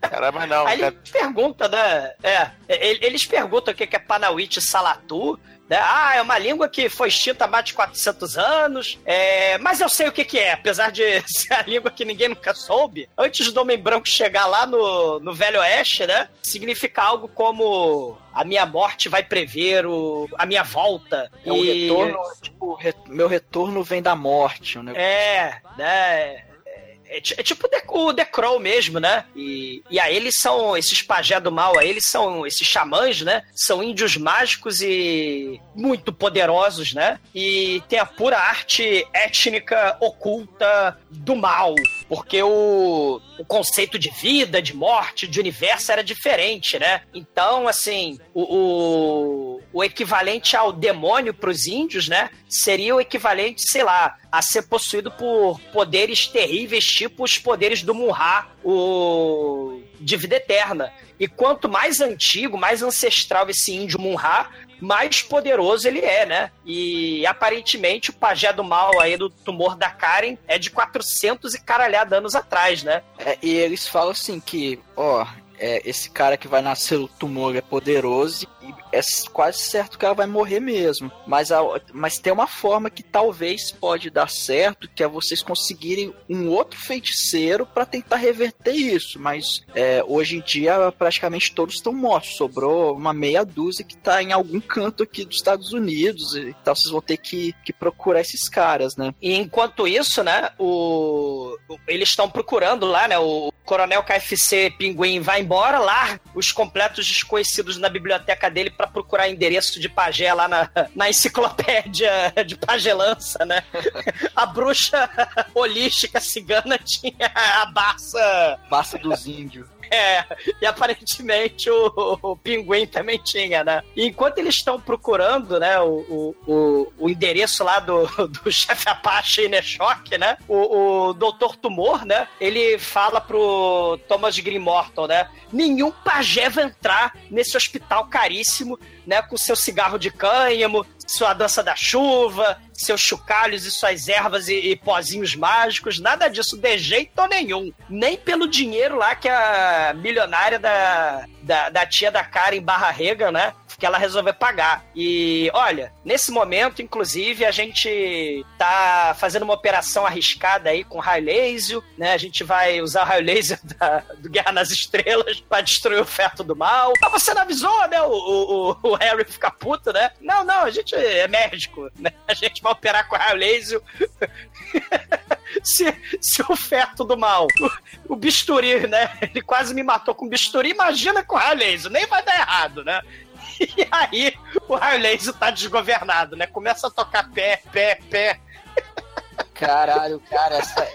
Caralho, mas não, Aí cara. ele pergunta, né? É, ele- eles perguntam o que que é Panawit Salatu. Né? Ah, é uma língua que foi extinta há mais de 400 anos. É, mas eu sei o que, que é, apesar de (laughs) ser a língua que ninguém nunca soube. Antes do Homem Branco chegar lá no, no Velho Oeste, né? Significa algo como a minha morte vai prever o, a minha volta. É o retorno, tipo, re- meu retorno vem da morte. Um negócio. É, né? É, é tipo o The- Crow mesmo, né? E, e aí eles são, esses pajé do mal aí, eles são, esses xamãs, né? São índios mágicos e muito poderosos, né? E tem a pura arte étnica oculta do mal. Porque o, o conceito de vida, de morte, de universo era diferente, né? Então, assim, o, o, o equivalente ao demônio pros índios, né? Seria o equivalente, sei lá, a ser possuído por poderes terríveis, tipo os poderes do Munra, o de vida eterna. E quanto mais antigo, mais ancestral esse índio Munra, mais poderoso ele é, né? E aparentemente o pajé do mal aí do tumor da Karen é de 400 e caralhada anos atrás, né? É, e eles falam assim que, ó, é, esse cara que vai nascer o tumor é poderoso é quase certo que ela vai morrer mesmo. Mas, a- mas tem uma forma que talvez pode dar certo, que é vocês conseguirem um outro feiticeiro para tentar reverter isso. Mas é, hoje em dia praticamente todos estão mortos. Sobrou uma meia dúzia que tá em algum canto aqui dos Estados Unidos. Então vocês vão ter que, que procurar esses caras, né? E enquanto isso, né, o- eles estão procurando lá, né, o Coronel KFC Pinguim vai embora, lá os completos desconhecidos na biblioteca dele para procurar endereço de pajé lá na, na enciclopédia de pagelança, né? A bruxa (laughs) holística cigana tinha a Barça Passa dos índios. (laughs) é, e aparentemente o, o pinguim também tinha, né? E enquanto eles estão procurando, né, o, o, o, endereço lá do, (laughs) do chefe Apache Ineshock, né? O, o Doutor Tumor, né? Ele fala pro Thomas Green né? Nenhum pajé vai entrar nesse hospital caríssimo, né? Com seu cigarro de cânhamo, sua dança da chuva, seus chocalhos e suas ervas e, e pozinhos mágicos, nada disso, de jeito nenhum. Nem pelo dinheiro lá que a milionária da, da, da tia da Karen Barra Regan, né? Que ela resolveu pagar. E olha, nesse momento, inclusive, a gente tá fazendo uma operação arriscada aí com raio laser, né? A gente vai usar o raio laser (laughs) da, do Guerra nas Estrelas pra destruir o feto do mal. Mas você não avisou, né? O, o, o Harry fica puto, né? Não, não, a gente é médico, né? A gente vai operar com raio laser. (laughs) se, se o feto do mal, o, o bisturi, né? Ele quase me matou com bisturi, imagina com raio laser, nem vai dar errado, né? (laughs) E aí, o raio laser tá desgovernado, né? Começa a tocar pé, pé, pé. Caralho, cara, essa,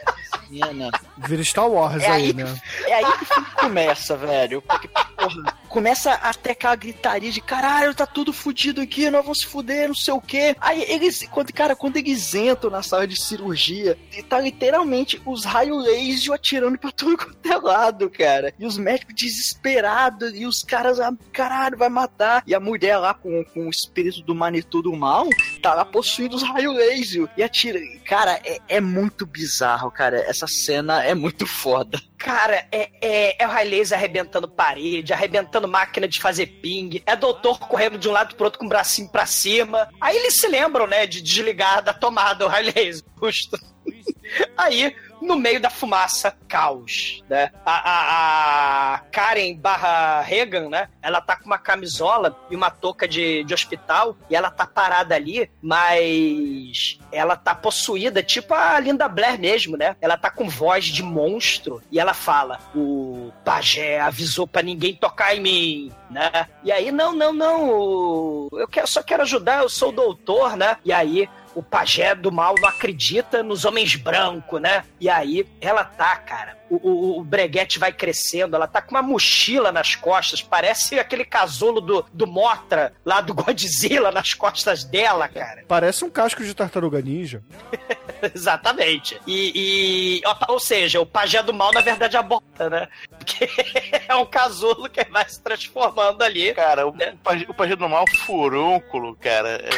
cena. Vira Star Wars É aí, aí, né? é aí que o filme começa, velho. Porque, porra, começa até aquela gritaria de caralho, tá tudo fudido aqui, nós vamos se fuder, não sei o quê. Aí eles, quando, cara, quando eles entram na sala de cirurgia, tá literalmente os raios laser atirando pra tudo quanto é lado, cara. E os médicos desesperados, e os caras, ah, caralho, vai matar. E a mulher lá com, com o espírito do Manitou do mal, tá lá possuindo os raios laser e atira. Cara, é, é muito bizarro, cara. Essa cena é muito foda. Cara, é, é, é o raio laser arrebentando parede, arrebentando máquina de fazer ping, é doutor correndo de um lado pro outro com o bracinho pra cima. Aí eles se lembram, né, de desligar da tomada o raio laser. Justo. (laughs) Aí, no meio da fumaça, caos, né? A, a, a Karen barra Regan, né? Ela tá com uma camisola e uma touca de, de hospital e ela tá parada ali, mas ela tá possuída, tipo a Linda Blair mesmo, né? Ela tá com voz de monstro e ela fala: o pajé avisou pra ninguém tocar em mim, né? E aí, não, não, não, eu só quero ajudar, eu sou doutor, né? E aí, o pajé do mal não acredita nos homens brancos, né? E aí ela tá, cara. O, o, o breguete vai crescendo, ela tá com uma mochila nas costas, parece aquele casulo do, do Motra lá do (laughs) Godzilla nas costas dela, cara. Parece um casco de tartaruga ninja. (laughs) Exatamente. E, e- ou seja, o pajé do mal, na verdade, aborta, né? Porque (laughs) é um casulo que vai se transformando ali. Cara, o, o, pajé, o pajé do mal furúnculo, cara. É...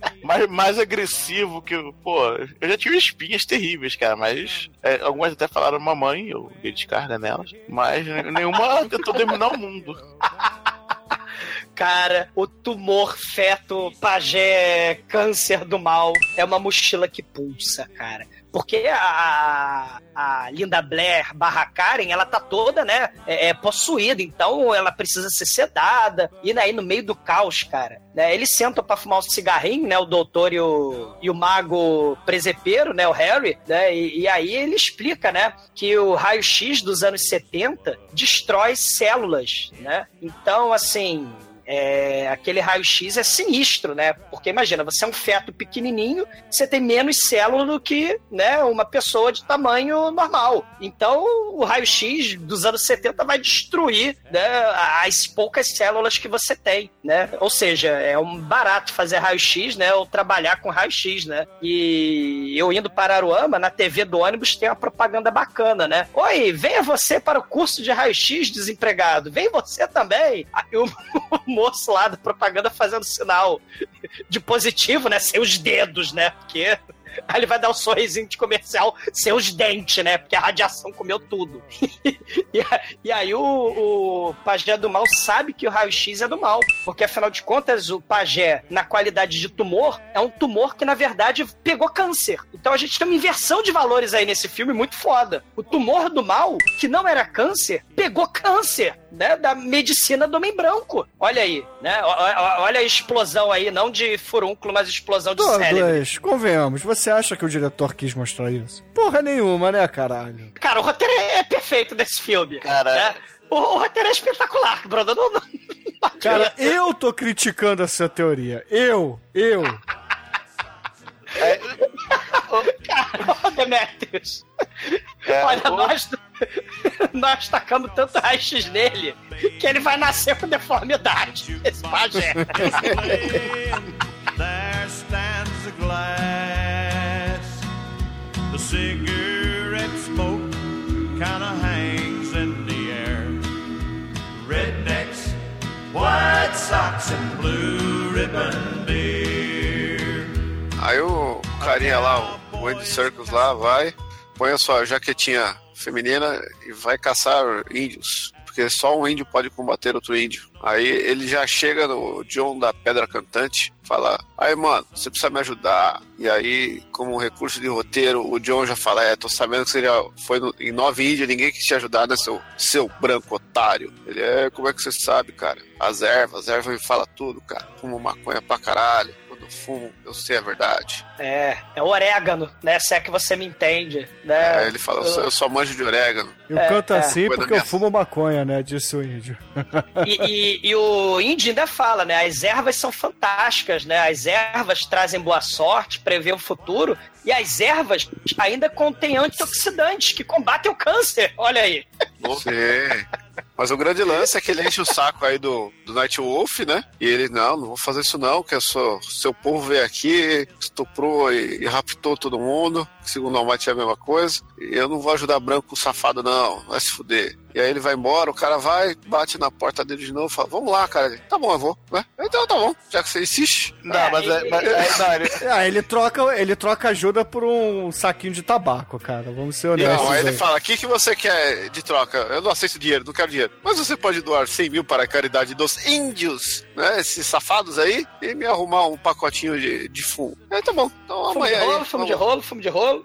(laughs) Mais, mais agressivo que o. Pô, eu já tive espinhas terríveis, cara, mas. é, algumas até falaram mamãe, eu dei descarga nelas. Mas nenhuma tentou dominar o mundo. (laughs) Cara, o tumor feto pajé câncer do mal é uma mochila que pulsa, cara. Porque a, a Linda Blair barra Karen, ela tá toda, né, é, é, possuída. Então ela precisa ser sedada. E aí no meio do caos, cara, né, eles sentam pra fumar um cigarrinho, né, o doutor e o, e o mago presepeiro, né, o Harry, né, e, e aí ele explica, né, que o raio-x dos anos 70 destrói células, né. Então, assim, é, aquele raio-x é sinistro, né? Porque imagina, você é um feto pequenininho, você tem menos célula do que né, uma pessoa de tamanho normal. Então, o raio-x dos anos 70 vai destruir né, as poucas células que você tem, né? Ou seja, é um barato fazer raio-x, né? Ou trabalhar com raio-x, né? E eu indo para Aruama, na TV do ônibus tem uma propaganda bacana, né? Oi, venha você para o curso de raio-x desempregado. Vem você também. Aí o (laughs) moço lá da propaganda fazendo sinal de positivo, né? Sem os dedos, né? Porque (laughs) Aí ele vai dar um sorrisinho de comercial sem os dentes, né? Porque a radiação comeu tudo. (laughs) e, e aí o, o pajé do mal sabe que o raio-x é do mal. Porque afinal de contas, o pajé, na qualidade de tumor, é um tumor que na verdade pegou câncer. Então a gente tem uma inversão de valores aí nesse filme muito foda. O tumor do mal, que não era câncer, pegou câncer, né? Da medicina do homem branco. Olha aí, né? O- Olha a explosão aí, não de furúnculo, mas explosão de cérebro. Douglas, convenhamos, você acha que o diretor quis mostrar isso? Porra nenhuma, né, caralho? Cara, o roteiro é perfeito desse filme. Cara. O, o roteiro é espetacular, Bruno. Não, não, Cara, eu tô criticando essa teoria. Eu, eu. Ô, Demetrius. Olha, nós, nós tacamos tanto raio-x nele que ele vai nascer com deformidade. Esse pajé. There stands the glass. Cigarette smoke kinda hangs in the air. Rednecks, white socks, and blue ribbon beer. Aí o carinha lá, o Andy Circus lá, vai, põe a sua jaquetinha feminina e vai caçar índios. Porque só um índio pode combater outro índio. Aí ele já chega no John da Pedra Cantante, fala: Aí, mano, você precisa me ajudar. E aí, como recurso de roteiro, o John já fala: É, tô sabendo que você já foi no- em nove índios, ninguém quis te ajudar, né, seu, seu branco otário. Ele é, como é que você sabe, cara? As ervas, as ervas me fala tudo, cara. Fumo maconha pra caralho. Fumo eu sei a verdade. É, é orégano, né? Se é que você me entende. Né? Aí ele fala, eu, só- eu só manjo de orégano. Eu É, canto é. assim Coisa porque eu fumo maconha, né? Disse o índio. E, e- e o Indy ainda fala, né? As ervas são fantásticas, né? As ervas trazem boa sorte, prevê o futuro. E as ervas ainda contêm antioxidantes que combatem o câncer. Olha aí. Sim. Mas o grande lance é que ele enche o saco aí do, do Night Wolf, né? E ele, não, não vou fazer isso não, que eu sou, seu povo veio aqui, estuprou e, e raptou todo mundo, segundo o Almighty é a mesma coisa, e eu não vou ajudar branco safado não, vai se fuder. E aí ele vai embora, o cara vai, bate na porta dele de novo, fala, vamos lá, cara. Ele, tá bom, eu vou, né? Então tá bom, já que você insiste. Não, mas, é, mas é, não, ele, Ah, ele troca, ele troca ajuda por um saquinho de tabaco, cara. Vamos ser honestos. Não, aí ele aí. fala, o que, que você quer de troca? Eu não aceito dinheiro, não quero dinheiro. Mas você pode doar 100 mil para a caridade dos índios, né? Esses safados aí, e me arrumar um pacotinho de, de fumo. Aí tá bom, então Fumo de amanhã rolo, aí. fumo de rolo, fumo de rolo.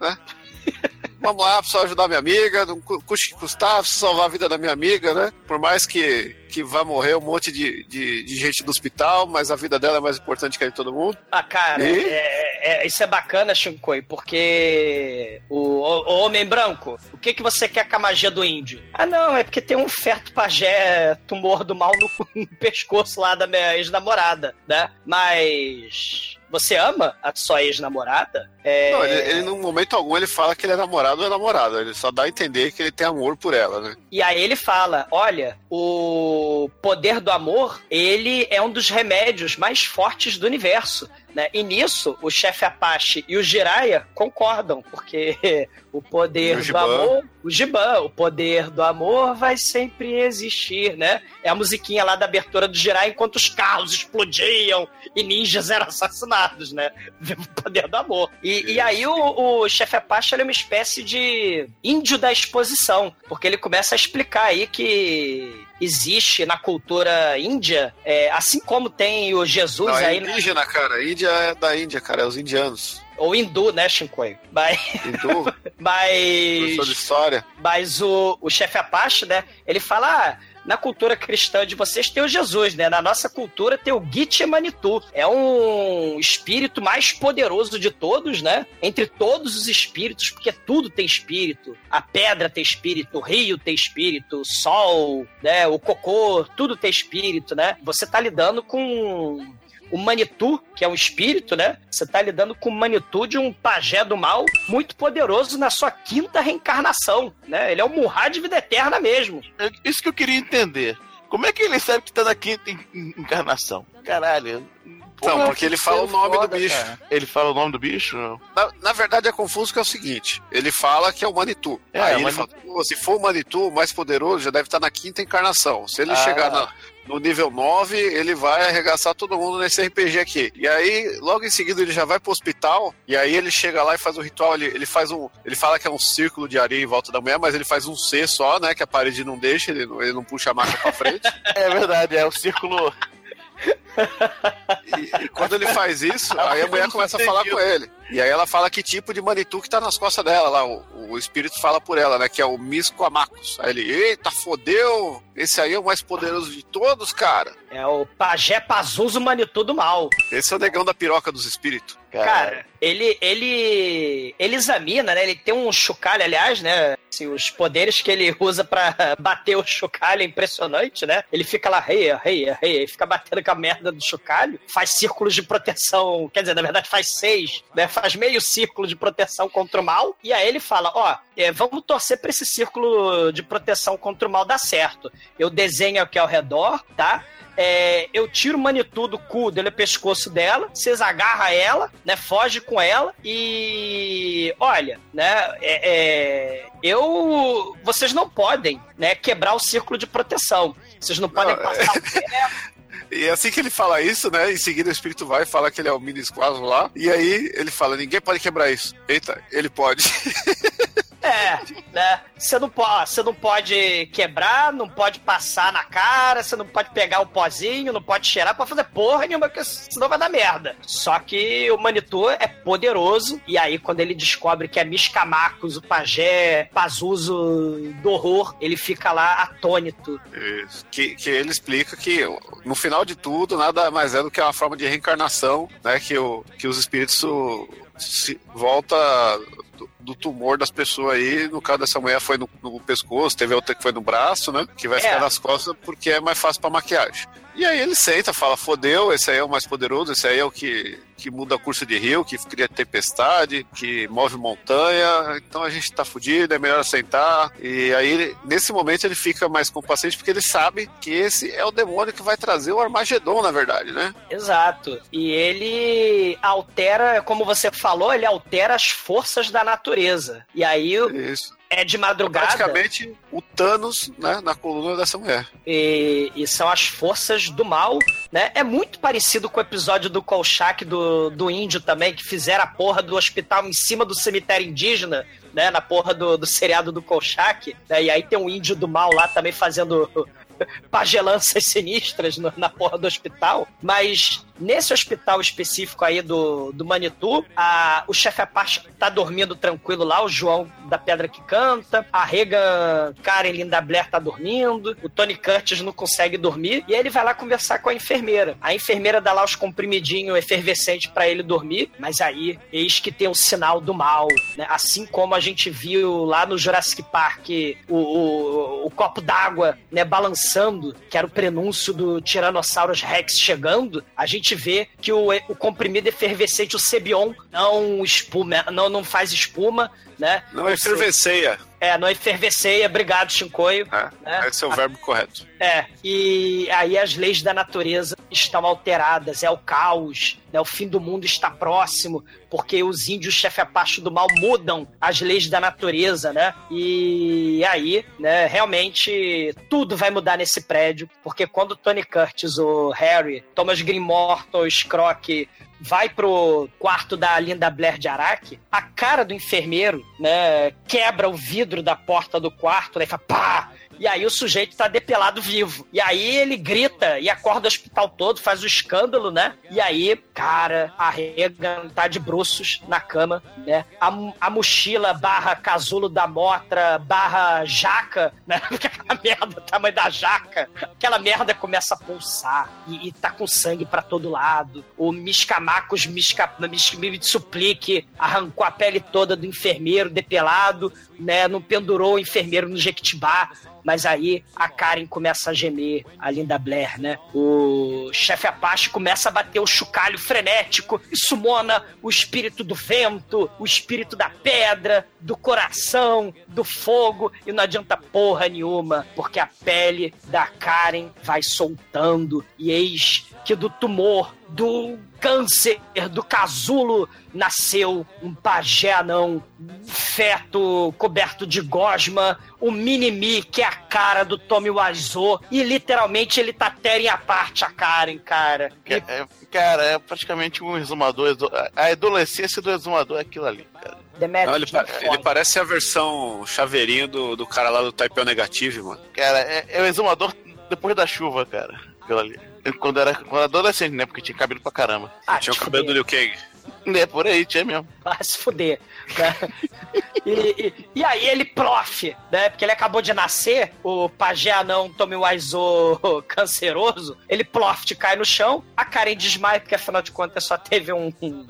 Vamos lá, só ajudar minha amiga, não custe que custar, preciso salvar a vida da minha amiga, né? Por mais que, que vá morrer um monte de, de, de gente do hospital, mas a vida dela é mais importante que a de todo mundo. Ah, cara, E? é- é- isso é bacana, Shinkoi, porque o, o- o homem branco, o que, que você quer com a magia do índio? Ah, não, é porque tem um feto pajé tumor do mal no, no (laughs) pescoço lá da minha ex-namorada, né? Mas você ama a sua ex-namorada? É... Não, ele, ele, num momento algum, ele fala que ele é namorado ou é namorada. Ele só dá a entender que ele tem amor por ela, né? E aí ele fala: olha, o poder do amor, ele é um dos remédios mais fortes do universo. Né? E nisso, o chefe Apache e o Jiraiya concordam, porque (laughs) o poder o do amor, o Giban, o poder do amor vai sempre existir, né? É a musiquinha lá da abertura do Jiraiya enquanto os carros explodiam e ninjas eram assassinados, né? O (laughs) poder do amor. E, e aí o, o chefe Apache é uma espécie de índio da exposição, porque ele começa a explicar aí que existe na cultura índia, é, assim como tem o Jesus Não, é aí, né? indígena, cara. Índia é da Índia, cara. É os indianos. ou hindu, né, Shinkoi? Mas, Hindu, (laughs) mas, professor de história. mas o, o chefe Apache, né, ele fala, ah, na cultura cristã de vocês tem o Jesus, né? Na nossa cultura tem o Gitche Manitou. É um espírito mais poderoso de todos, né? Entre todos os espíritos, porque tudo tem espírito. A pedra tem espírito, o rio tem espírito, o sol, né? O cocô, tudo tem espírito, né? Você tá lidando com o Manitou, que é um espírito, né? Você tá lidando com o Manitou de um pajé do mal muito poderoso na sua quinta reencarnação, né? Ele é o Murrá de vida eterna mesmo. é isso que eu queria entender. Como é que ele sabe que tá na quinta en- en- encarnação? Caralho. Não, Porra, porque ele que fala o ser nome do foda, bicho. cara. Ele fala o nome do bicho? Não. Na, na verdade é confuso que é o seguinte: ele fala que é o Manitou. É, Aí o ele Manitou. fala, "Pô, se for o Manitou, o mais poderoso, já deve estar na quinta encarnação. Se ele Ah. chegar na- no nível 9, ele vai arregaçar todo mundo nesse RPG aqui. E aí, logo em seguida, ele já vai pro hospital, e aí ele chega lá e faz o ritual, ele, ele faz um. Ele fala que é um círculo de areia em volta da mulher, mas ele faz um C só, né? Que a parede não deixa, ele, ele não puxa a maca pra frente. (laughs) É verdade, é o círculo. E, quando ele faz isso, aí a mulher começa a falar com ele. E aí ela fala que tipo de Manitou que tá nas costas dela lá. O, o espírito fala por ela, né? Que é o Miscoamacos. Aí ele, eita, fodeu! Esse aí é o mais poderoso de todos, cara. É o pajé Pazuzu Manitou do mal. Esse é o negão da piroca dos espíritos. Cara, ele, ele, ele examina, né? Ele tem um chocalho, aliás, né? Assim, os poderes que ele usa pra (laughs) bater o chocalho é impressionante, né? Ele fica lá, reia, reia, reia, fica batendo com a merda do chocalho, faz círculos de proteção, quer dizer, na verdade faz seis, né? Faz meio círculo de proteção contra o mal, e aí ele fala, ó, é, vamos torcer pra esse círculo de proteção contra o mal dar certo. Eu desenho aqui ao redor, tá? É, eu tiro o Manitou do cu dele, pescoço dela, vocês agarram ela, né? Foge com ela e olha, né? é- é, eu, vocês não podem, né? Quebrar o círculo de proteção. Vocês não podem Não, passar o pé. (laughs) E assim que ele fala isso, né? Em seguida o espírito vai e fala que ele é o mini esquadro lá. E aí ele fala: ninguém pode quebrar isso. Eita, ele pode. (laughs) É, né? Você não, pode, você não pode quebrar, não pode passar na cara, você não pode pegar o pozinho, não pode cheirar, pode fazer porra nenhuma, porque senão vai dar merda. Só que o Manitou é poderoso, e aí quando ele descobre que é Miscamacos, o pajé Pazuzu do horror, ele fica lá atônito. Isso. Que, que ele explica que no final de tudo nada mais é do que uma forma de reencarnação, né? Que, o, que os espíritos se volta do, do tumor das pessoas aí. No caso dessa mulher foi no, no pescoço, teve outra que foi no braço, né? Que vai É. ficar nas costas porque é mais fácil pra maquiagem. E aí ele senta, fala, fodeu, esse aí é o mais poderoso, esse aí é o que, que muda curso de rio, que cria tempestade, que move montanha, então a gente tá fudido, é melhor sentar. E aí, nesse momento, ele fica mais compassente porque ele sabe que esse é o demônio que vai trazer o Armagedon, na verdade, né? Exato. E ele altera, como você falou, ele altera as forças da natureza. E aí Isso. é de madrugada. Praticamente o Thanos, né, na coluna dessa mulher. E, e são as forças do mal, né? É muito parecido com o episódio do Kolchak do, do índio também, que fizeram a porra do hospital em cima do cemitério indígena, né? Na porra do, do seriado do Kolchak. Né? E aí tem um índio do mal lá também fazendo (laughs) pagelanças sinistras no- na porra do hospital. Mas nesse hospital específico aí do, do Manitou, a, o chefe Apache tá dormindo tranquilo lá, o João da Pedra que Canta, a Regan Karen Linda Blair tá dormindo, o Tony Curtis não consegue dormir, e aí ele vai lá conversar com a enfermeira. A enfermeira dá lá os comprimidinhos efervescentes pra ele dormir, mas aí eis que tem o sinal do mal, né? Assim como a gente viu lá no Jurassic Park o, o, o copo d'água, né, balançando, que era o prenúncio do Tyrannosaurus Rex chegando, a gente vê que o, o comprimido efervescente, o Cebion, não espuma, não, não faz espuma, né? Não efervesceia. É, não efervesceia, obrigado, Shinkoio. É, né? esse é o verbo correto. É, e aí as leis da natureza estão alteradas, é o caos, né? o fim do mundo está próximo, porque os índios chefe Apache do mal mudam as leis da natureza, né? E aí, né, realmente tudo vai mudar nesse prédio, porque quando o Tony Curtis, o Harry, Thomas Green Morton, o Scrock vai pro quarto da Linda Blair de Araque, a cara do enfermeiro, né, quebra o vidro da porta do quarto, daí fala pá! E aí o sujeito tá depelado vivo. E aí ele grita e acorda o hospital todo, faz o escândalo, né? E aí, cara, a Regan tá de bruços na cama, né? A, a mochila barra casulo da motra barra jaca, né? (laughs) Aquela merda, o tamanho da jaca, aquela merda começa a pulsar e, e tá com sangue pra todo lado. O Miscamacos Misca, Mis- Mitsuplique arrancou a pele toda do enfermeiro depelado, né? Não pendurou o enfermeiro no Jequitibá. Mas aí a Karen começa a gemer, a Linda Blair, né? O chefe Apache começa a bater o chocalho frenético e sumona o espírito do vento, o espírito da pedra, do coração, do fogo, e não adianta porra nenhuma, porque a pele da Karen vai soltando, e eis que do tumor, do câncer, do casulo, nasceu um pajé anão, um feto coberto de gosma, o Minimi, que é a cara do Tommy Wiseau, e literalmente ele tá terem a parte a Karen, cara. É, é, cara, é praticamente um exumador. exu- A adolescência do exumador é aquilo ali, cara. Não, ele, pa- ele parece a versão chaveirinho do, do cara lá do Taipei Negativo, mano. Cara, é, é o exumador depois da chuva, cara. Aquilo ali. Quando era quando adolescente, né? Porque tinha cabelo pra caramba. Ah, Tinha o cabelo do Liu Kang. É, por aí, tinha mesmo. Vai se fuder. né? E, e- e aí ele prof, né? Porque ele acabou de nascer, o pajé anão Tommy Wiseau canceroso, ele ploft cai no chão, a Karen desmaia, porque afinal de contas só teve um, um-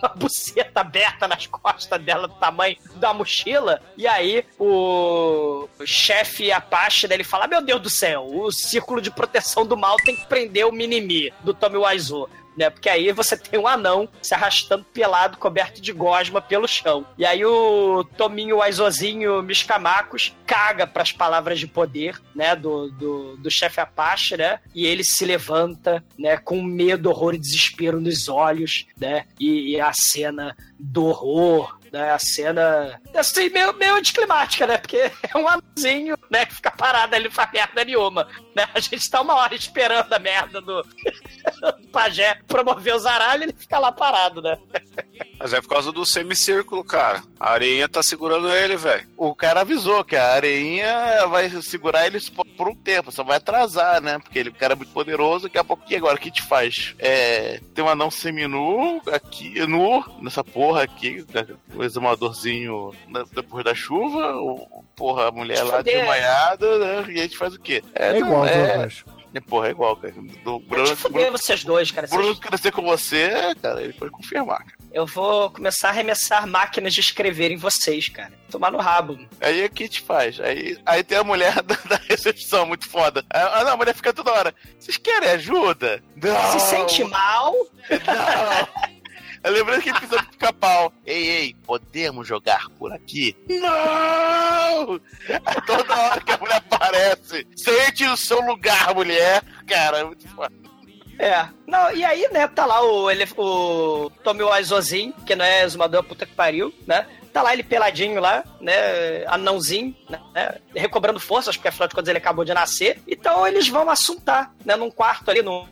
uma buceta aberta nas costas dela do tamanho da mochila, e aí o chefe Apache dele fala, meu Deus do céu, o círculo de proteção do mal tem que prender o Minimi do Tommy Wiseau né? Porque aí você (laughs) tem um anão se arrastando pelado, coberto de gosma pelo chão. E aí o Tominho Aizozinho Miscamacos caga pras palavras de poder, né? Do, do, do chefe Apache, né? E ele se levanta, né? Com medo, horror e desespero nos olhos, né? E, e a cena do horror, né? A cena, assim, meio, meio anticlimática, né? Porque é um anãozinho, né? Que fica parado ali, faz merda nenhuma, né? A gente tá uma hora esperando a merda do, (laughs) do pajé promover o zaralho, ele fica lá parado, né? Mas é por causa do semicírculo, cara. A areinha tá segurando ele, velho. O cara avisou que a areinha vai segurar eles por um tempo, só vai atrasar, né? Porque ele, o cara é muito poderoso, daqui a pouco. E agora, o que te faz? É. Tem um anão seminu aqui, nu, nessa porra aqui, o exumadorzinho na- depois da chuva, ou, porra, a mulher lá desmaiada, né? E a gente faz o quê? É, não, igual, é, Douglas. É, porra, é igual, cara. Do Bruno, te fuder vocês dois, cara. Bruno Vocês- crescer com você, cara, ele pode confirmar. cara. Eu vou começar a arremessar máquinas de escrever em vocês, cara. Tomar no rabo. Aí o que te faz? Aí, aí tem a mulher (laughs) da, da recepção, muito foda. Ah, não, a mulher fica toda hora. Vocês querem ajuda? Não! Se sente mal, (laughs) Não! Eu lembrei que ele precisa de pica-pau. Ei, ei, podemos jogar por aqui? Não! Aí toda hora que a mulher aparece, sente o seu lugar, mulher. Cara, é muito foda. É. Não, e aí, né, tá lá o, ele, o Tommy Wiseauzinho, que não é exumador puta que pariu, né? Tá lá ele peladinho lá, né? Anãozinho, né? Recobrando forças, porque afinal de contas ele acabou de nascer. Então eles vão assuntar, né? Num quarto ali, num,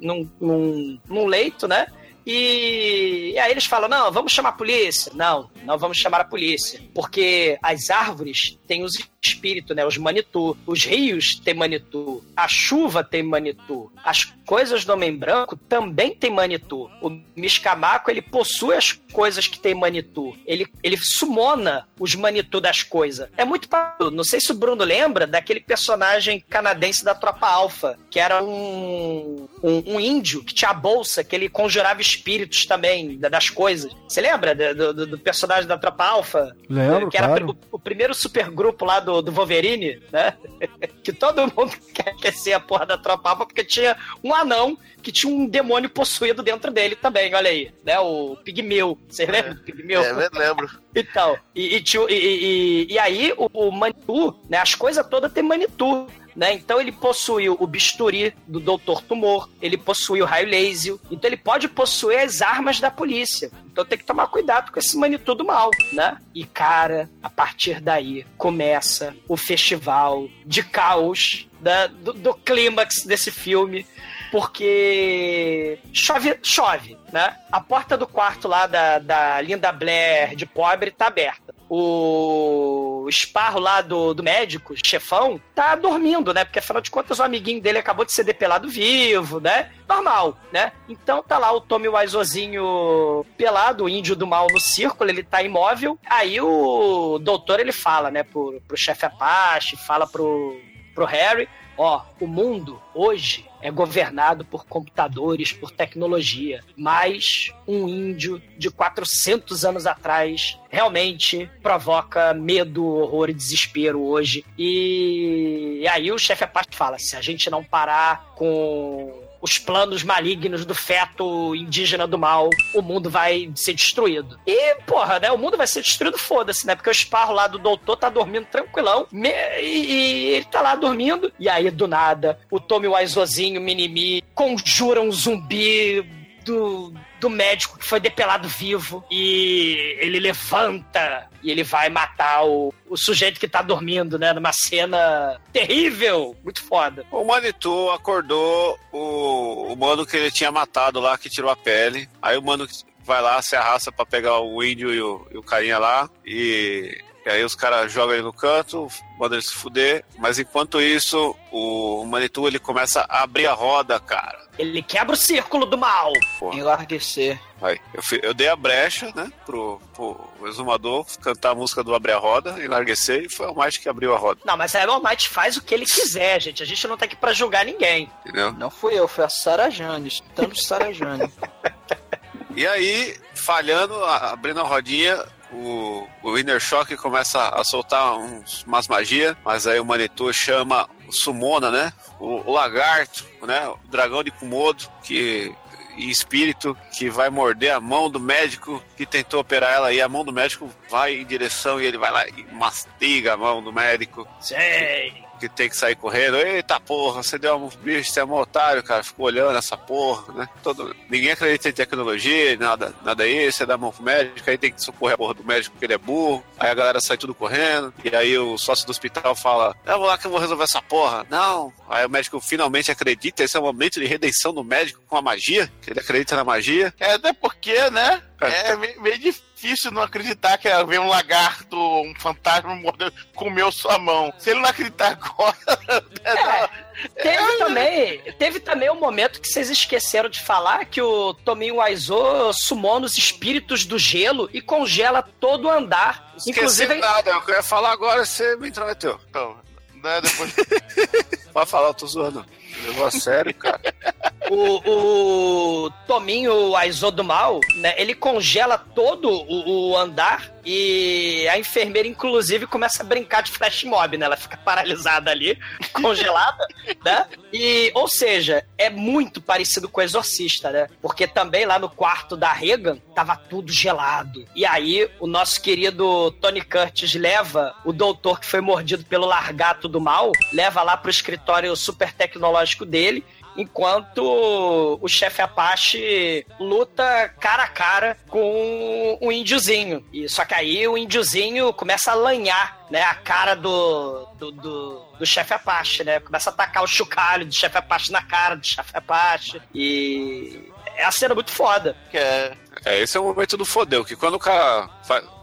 num, num, num leito, né? E, e aí eles falam: não, vamos chamar a polícia. Não, não vamos chamar a polícia. Porque as árvores têm os espíritos, né? Os manitu. Os rios têm manitu. A chuva tem manitu. As coisas do homem branco também tem manitu. O Mishkamaku, ele possui as coisas que tem manitu. Ele, ele sumona os manitu das coisas. É muito parado. Não sei se o Bruno lembra daquele personagem canadense da Tropa Alpha, que era um, um, um índio que tinha a bolsa, que ele conjurava espíritos também da- das coisas. Você lembra do, do- do personagem da Tropa Alpha? Lembro, que era claro. o, o primeiro supergrupo lá do, do Wolverine, né? (laughs) que todo mundo (laughs) quer, ser a porra da Tropa Alpha, porque tinha um anão que tinha um demônio possuído dentro dele também, olha aí, né? O Pigmeu. Você lembra do Pigmeu? É, eu lembro. (laughs) Então, e, e, e- e- aí o, o Manitou, né? As coisas todas tem Manitou. Né? Então ele possuiu o bisturi do Doutor Tumor, ele possui o raio laser, então ele pode possuir as armas da polícia. Então tem que tomar cuidado com esse Manitou do mal, né? E cara, a partir daí começa o festival de caos da- do, do clímax desse filme, porque chove, chove, né? A porta do quarto lá da, da Linda Blair de pobre tá aberta. O esparro lá do, do médico, chefão, tá dormindo, né? Porque afinal de contas o amiguinho dele acabou de ser depelado vivo, né? Normal, né? Então tá lá o Tommy Wiseauzinho pelado, o índio do mal no círculo, ele tá imóvel. Aí o doutor ele fala, né, pro, pro chefe Apache, fala pro, pro Harry, ó, o mundo hoje é governado por computadores, por tecnologia, mas um índio de 400 anos atrás realmente provoca medo, horror e desespero hoje. E, e aí o chefe Apache fala, se a gente não parar com os planos malignos do feto indígena do mal, o mundo vai ser destruído. E, porra, né? O mundo vai ser destruído, foda-se, né? Porque o esparro lá do doutor tá dormindo tranquilão e, e ele tá lá dormindo. E aí, do nada, o Tommy Wiseauzinho, Minimi, conjura um zumbi do, do médico que foi depelado vivo e ele levanta e ele vai matar o, o sujeito que tá dormindo, né? Numa cena terrível, muito foda. O Manitou acordou o, o mano que ele tinha matado lá, que tirou a pele. Aí o mano vai lá, se arrasta pra pegar o índio e o, e o carinha lá. E, e aí os caras jogam ele no canto, mandam ele se fuder. Mas enquanto isso, o Manitou ele começa a abrir a roda, cara. Ele quebra o círculo do mal. Enlarguecer. Aí, eu, fi- eu dei a brecha, né, pro, pro exumador cantar a música do Abre a Roda, enlarguecer, e foi o Might que abriu a roda, Não, mas aí o Almighty faz o que ele quiser, gente. A gente não tá aqui pra julgar ninguém. entendeu? Não fui eu, foi a Sarah Jane, tanto Sarah Jane. (laughs) E aí, falhando, a- abrindo a rodinha, o, o Inner Shock começa a soltar uns, umas magias, mas aí o Manitou chama o Sumona, né? O, o lagarto, né? O dragão de Kumodo, que e espírito que vai morder a mão do médico que tentou operar ela e a mão do médico vai em direção e ele vai lá e mastiga a mão do médico. Sei. Que tem que sair correndo. Eita porra, você deu um bicho, você é um otário, cara. Ficou olhando essa porra, né? Todo... Ninguém acredita em tecnologia, nada, nada isso, você dá a mão pro médico, aí tem que socorrer a porra do médico porque ele é burro. Aí a galera sai tudo correndo. E aí o sócio do hospital fala: Eu vou lá que eu vou resolver essa porra. Não. Aí o médico finalmente acredita, esse é o momento de redenção do médico com a magia, que ele acredita na magia. É, até porque, né? É meio, meio difícil não acreditar que vem um lagarto, um fantasma mordendo, comeu sua mão. Se ele não acreditar agora. (laughs) Teve também, teve também um momento que vocês esqueceram de falar que o Tominho Aizo sumou nos espíritos do gelo e congela todo o andar. Esqueci Inclusive, nada, é o que eu ia falar agora, você me intrometeu. Então, né, depois. (laughs) Pode falar, eu tô zoando. Levou a sério, cara. (laughs) o, o Tominho Aizo do Mal, né, ele congela todo o, o andar e a enfermeira, inclusive, começa a brincar de flash mob, né? Ela fica paralisada ali, (laughs) congelada, né? E, ou seja, é muito parecido com o Exorcista, né? Porque também lá no quarto da Regan tava tudo gelado. E aí, o nosso querido Tony Curtis leva o doutor que foi mordido pelo largato do mal, leva lá pro escritório super tecnológico dele enquanto o chefe Apache luta cara a cara com o índiozinho. E só que aí o índiozinho começa a lanhar, né, a cara do, do, do, do chefe Apache, né? Começa a atacar o chocalho do chefe Apache na cara do chefe Apache. E é a cena muito foda. É, É, esse é o momento do fodeu, que quando o cara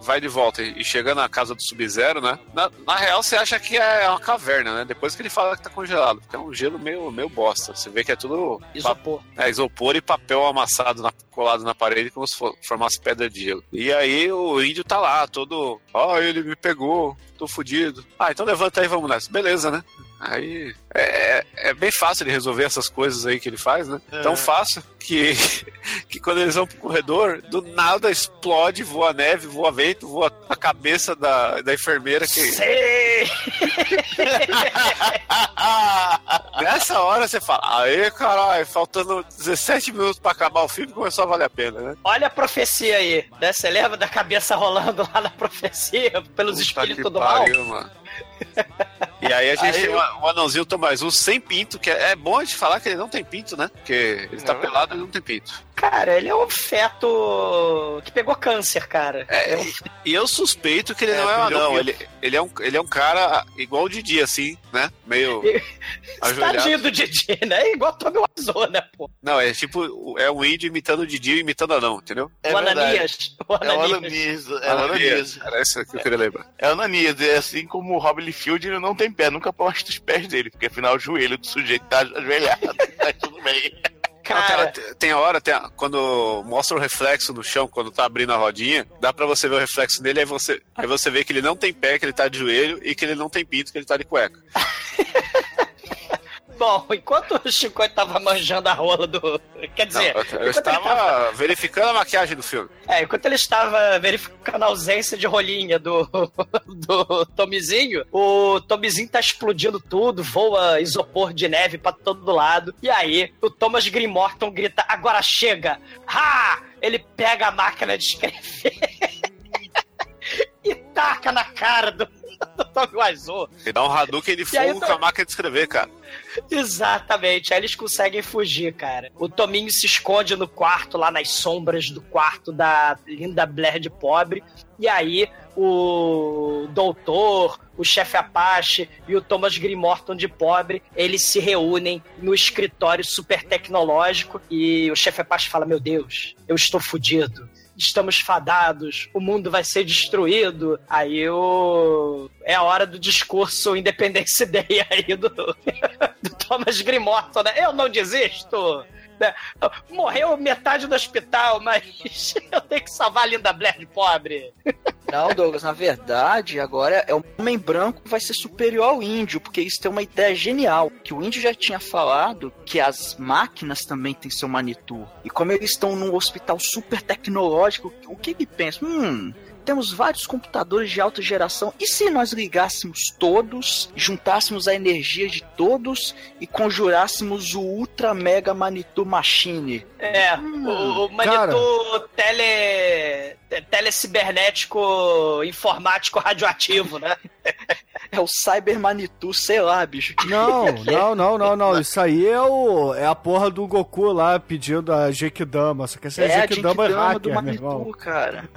vai, de volta e chega na casa do Sub-Zero, né? Na, na real, você acha que é uma caverna, né? Depois que ele fala que tá congelado, porque é um gelo meio, meio bosta. Você vê que é tudo... Isopor. É, isopor e papel amassado, na- colado na parede, como se for, formasse pedra de gelo. E aí o índio tá lá, todo... Ó, ele me pegou, tô fudido. Ah, então levanta aí, vamos nessa. Beleza, né? Aí é, é bem fácil de resolver essas coisas aí que ele faz, né? É. Tão fácil que, (laughs) que quando eles vão pro corredor, do nada explode, voa neve, voa vento, voa a cabeça da, da enfermeira que. (laughs) Nessa hora você fala, aê caralho, faltando 17 minutos pra acabar o filme, começou a valer a pena, né? Olha a profecia aí, né? Você lembra da cabeça rolando lá na profecia pelos Puta espíritos do mal? pariu, mano. E aí a gente Aí tem eu- o, anãozinho Tomás U sem pinto, que é, é bom a gente falar que ele não tem pinto, né? Porque ele tá É pelado e não tem pinto. Cara, ele é um feto que pegou câncer, cara. É, e eu suspeito que ele É, não é um anão, o ele, ele, é um, ele é um cara igual o Didi, assim, né? Meio (laughs) ajoelhado. Tadinho do Didi, né? É igual Tommy Wiseau, né, pô? Não, é tipo, é um índio imitando o Didi e imitando anão, entendeu? é o verdade. Ananias. O É o Ananias. Ananias. É o Ananias. Era isso que eu queria lembrar. É o Ananias. É assim como o Rob Liefeld, ele não tem pé. Nunca posta os pés dele, porque afinal o joelho do sujeito tá ajoelhado. (laughs) tá tudo bem. Tem, Cara, tem- hora, tem a- quando mostra o reflexo no chão, quando tá abrindo a rodinha, dá pra você ver o reflexo dele, aí você, aí você vê que ele não tem pé, que ele tá de joelho, e que ele não tem pinto, que ele tá de cueca. (laughs) bom, enquanto o Chico tava manjando a rola do. Quer Não, dizer, eu, eu estava tava- verificando a maquiagem do filme. É, enquanto ele estava verificando a ausência de rolinha do, (laughs) do Tomizinho, o Tomizinho tá explodindo tudo, voa isopor de neve pra todo lado. E aí, o Thomas Green Morton grita: Agora chega! Ha! Ele pega a máquina de escrever (laughs) e taca na cara do, (laughs) Wiseau. Ele dá um Hadouken E fogo então- com a máquina de escrever, cara. Exatamente, aí eles conseguem fugir, cara. O Tominho se esconde no quarto, lá nas sombras do quarto da linda Blair de pobre. E aí o doutor, o chefe Apache e o Thomas Green Morton de pobre, eles se reúnem no escritório super tecnológico e o chefe Apache fala: Meu Deus, eu estou fudido. Estamos fadados, o mundo vai ser destruído. Aí o... é a hora do discurso Independência Day aí do, (laughs) do Thomas Green Morton, né? Eu não desisto. Né? Morreu metade do hospital, mas (laughs) eu tenho que salvar a linda Blair de pobre. Não, Douglas, na verdade, agora é o homem branco vai ser superior ao índio, porque isso tem uma ideia genial. Que o índio já tinha falado que as máquinas também têm seu Manitou. E como eles estão num hospital super tecnológico, o que ele pensa? Hum. Temos vários computadores de alta geração. E se nós ligássemos todos, juntássemos a energia de todos e conjurássemos o Ultra Mega Manitou Machine? É, o, o Manitou tele, te- telecibernético informático radioativo, né? É o Cyber Manitou, sei lá, bicho. Que Não, é? não, não, não, não. Isso aí é o é a porra do Goku lá pedindo a Genkidama. Só que esse (laughs) é, É a Genkidama do hacker, meu irmão. Manitou, cara.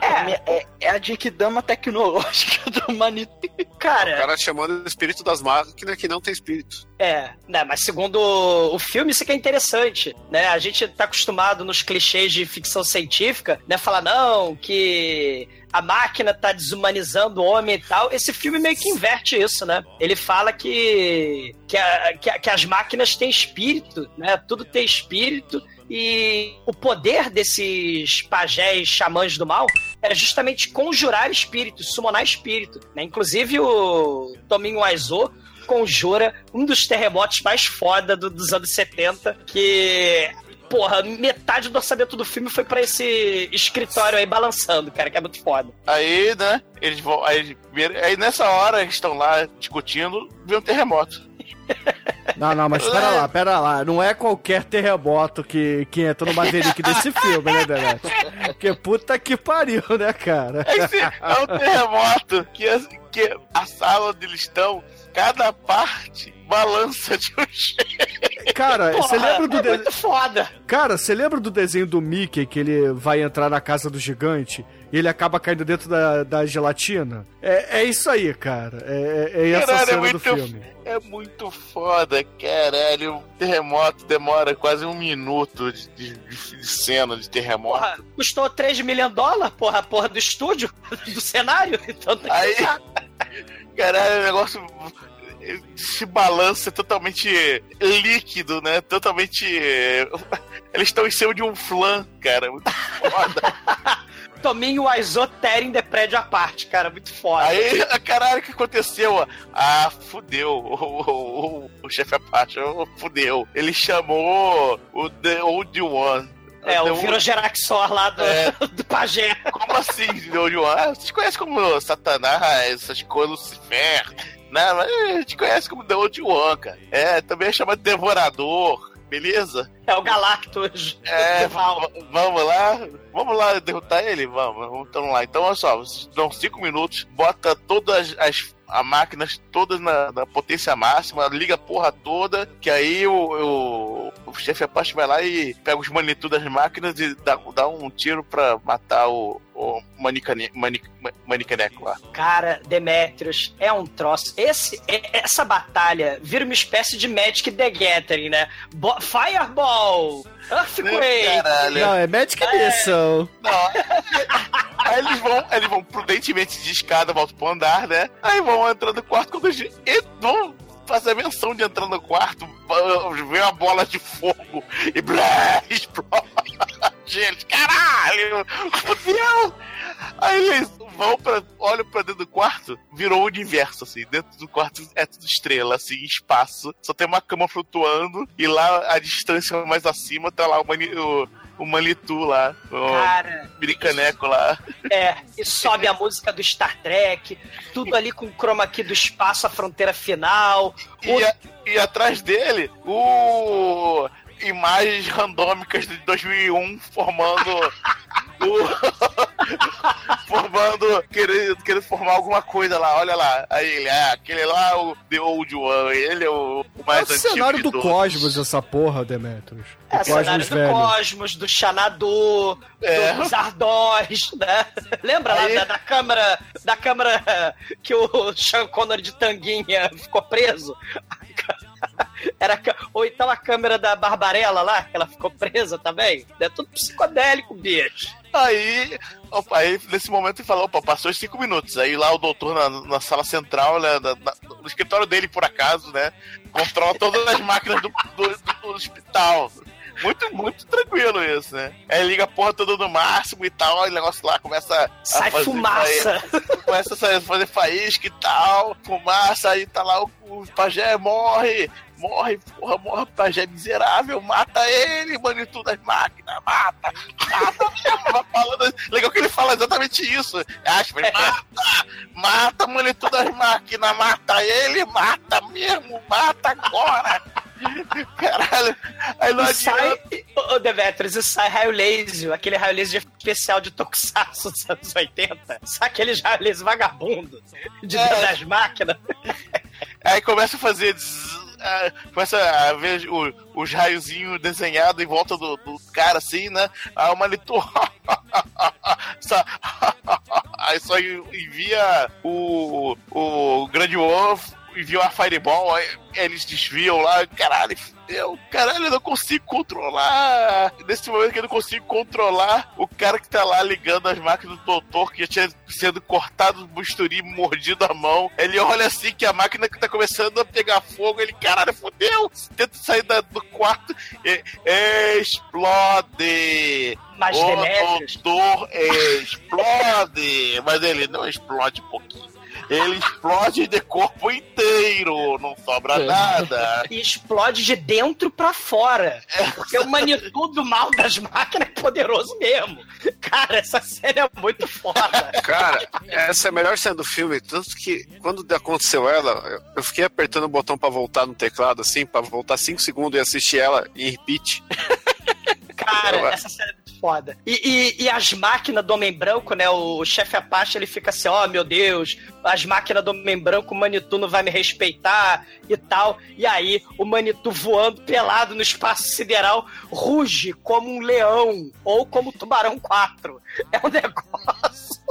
É, é, é a Genkidama tecnológica do Manitou. O Cara, cara chamando o espírito das máquinas que não tem espírito. É, né, mas segundo o filme, isso que é interessante, né? A gente tá acostumado nos clichês de ficção científica, né? Falar, não, que a máquina tá desumanizando o homem e tal. Esse filme meio que inverte isso, né? Ele fala que, que, a- que a- que as máquinas têm espírito, né? Tudo tem espírito. E o poder desses pajés xamãs do mal era justamente conjurar espíritos, summonar espírito. Né? Inclusive o Tominho Aizo conjura um dos terremotos mais foda do- dos anos 70, que. Porra, metade do orçamento do filme foi pra esse escritório aí balançando, cara, que é muito foda. Aí, né, eles vão. Aí, aí nessa hora eles estão lá discutindo, vê um terremoto. (laughs) Não, não, mas pera lá, pera lá. Não é qualquer terremoto que, que entra no Maverick desse filme, né, Demet? Porque puta que pariu, né, cara? Esse é um terremoto que, que a sala onde eles estão, cada parte balança de um (laughs) jeito. Cara, você lembra do é de... muito foda. Cara, você lembra do desenho do Mickey que ele vai entrar na casa do gigante e ele acaba caindo dentro da, da gelatina? É, é isso aí, cara. É, é- é essa Caralho, é cena muito, do filme. é muito foda, caralho. O terremoto demora quase um minuto de, de- de cena de terremoto. Porra, custou 3 milhões de dólares, porra, a porra do estúdio, (laughs) do cenário. Então tem que Aí- usar. (laughs) Caralho, o negócio se balança totalmente líquido, né? Totalmente. (laughs) Eles estão em cima de um flan, cara. Muito foda. (laughs) Tominho Aizo Terem de prédio à parte, cara, muito foda. Aí, (laughs) caralho, o que aconteceu? Ah, fudeu. O, o, o, o chefe Apache, fudeu. Ele chamou o The Old One. É, o Virogeraxor lá do, É. (laughs) do Pajé. Como assim, One? Ah, vocês conhecem como Satanás, essas coisas, Lucifer. Não, mas a gente conhece como The Old One, cara. É, também é chamado Devorador. Beleza? É o Galactus. É, (laughs) vamos lá, vamos lá derrotar ele? Vamos, vamos então lá. Então, olha só, vocês dão cinco minutos, bota todas as, as máquinas todas na, na potência máxima, liga a porra toda, que aí o, o, o chefe Apache vai lá e pega os manitou das máquinas e dá, dá um tiro pra matar o, o manicane, manic, manicaneco lá. Cara, Demetrius é um troço. Esse, é- essa batalha vira uma espécie de Magic the Gathering, né? Bo- Fireball! Earthquake! Caralho. Não, é Magic Missile. Não. Aí eles vão, eles vão prudentemente de escada, voltam pro andar, né? Aí vão entrando no quarto quando eles e vão fazer a menção de entrar no quarto, ver uma bola de fogo e blá, (laughs) explode. Eles, caralho! Fudeu! Aí eles vão pra. olham pra dentro do quarto, virou o universo, assim. Dentro do quarto é tudo estrela, assim, espaço. Só tem uma cama flutuando e lá a distância mais acima tá lá o, mani, o, o Manitou lá. O Cara, Biricaneco lá. é. E sobe a música do Star Trek, tudo ali com o chroma key do espaço, a fronteira final. E, a- e atrás dele, o. Imagens randômicas de 2001 formando. o, (laughs) formando. Querendo, querendo formar alguma coisa lá, olha lá. Aí ele, ah, aquele lá é o The Old One, ele é o, o É mais o antigo. cenário do todos. Cosmos, essa porra, Demetrius. O É, Cosmos cenário do velho. Cosmos, do Xanadu, É. dos Ardós, né? Lembra lá Aí- da, da câmera da câmera que o Sean Connery de tanguinha ficou preso? (laughs) Era, ou então a câmera da Barbarella lá, que ela ficou presa também. É tudo psicodélico, bicho. Aí, opa, aí, nesse momento ele falou, opa, passou os cinco minutos. Aí lá o doutor na, na sala central, né, da- da- no escritório dele, por acaso, né? Controla todas as máquinas do, do- do hospital. Muito, muito tranquilo isso, né? Aí liga a porra toda no máximo e tal, e o negócio lá começa a Sai fazer fumaça. Começa a fazer faísca e tal, fumaça, aí tá lá o, o pajé morre, morre, porra, morre, pajé miserável, mata ele, manito das máquinas, mata, mata falando, legal que ele fala exatamente isso, aspas, mata, mata, manito das máquinas, mata ele, mata mesmo, mata agora. Caralho, aí não sai, Ô, Demetrius, e sai raio laser, aquele raio laser especial de Tokusatsu dos anos 80. Sabe aqueles raio laser vagabundo de É. dentro das máquinas? (laughs) Aí começa a fazer. ah, começa a ver o- os raiozinhos desenhados em volta do, do cara assim, né? Aí o monitor. (laughs) só- (laughs) Aí só envia o, o grande Wolf, envia uma Fireball, eles desviam lá, caralho, fudeu, caralho, eu não consigo controlar. Nesse momento que eu não consigo controlar, o cara que tá lá ligando as máquinas do doutor, que já tinha sido cortado do bisturi, mordido a mão, ele olha assim que a máquina que tá começando a pegar fogo, ele, caralho, fudeu, tenta sair da- do quarto, e, explode. Mas o doutor explode, mas ele não explode um pouquinho. Ele explode de corpo inteiro, não sobra nada. E explode de dentro pra fora. Porque o magnitude do mal das máquinas é poderoso mesmo. Cara, essa série é muito foda. Cara, essa é a melhor cena do filme. Tanto que quando aconteceu ela, eu- fiquei apertando o botão pra voltar no teclado, assim, pra voltar 5 segundos e assistir ela em repeat. Cara, essa série é foda. E, e- e as máquinas do Homem Branco, né? O chefe Apache, ele fica assim, ó, meu Deus, as máquinas do Homem Branco, o Manitou não vai me respeitar e tal. E aí, o Manitou voando pelado no espaço sideral, ruge como um leão ou como Tubarão 4. É um negócio.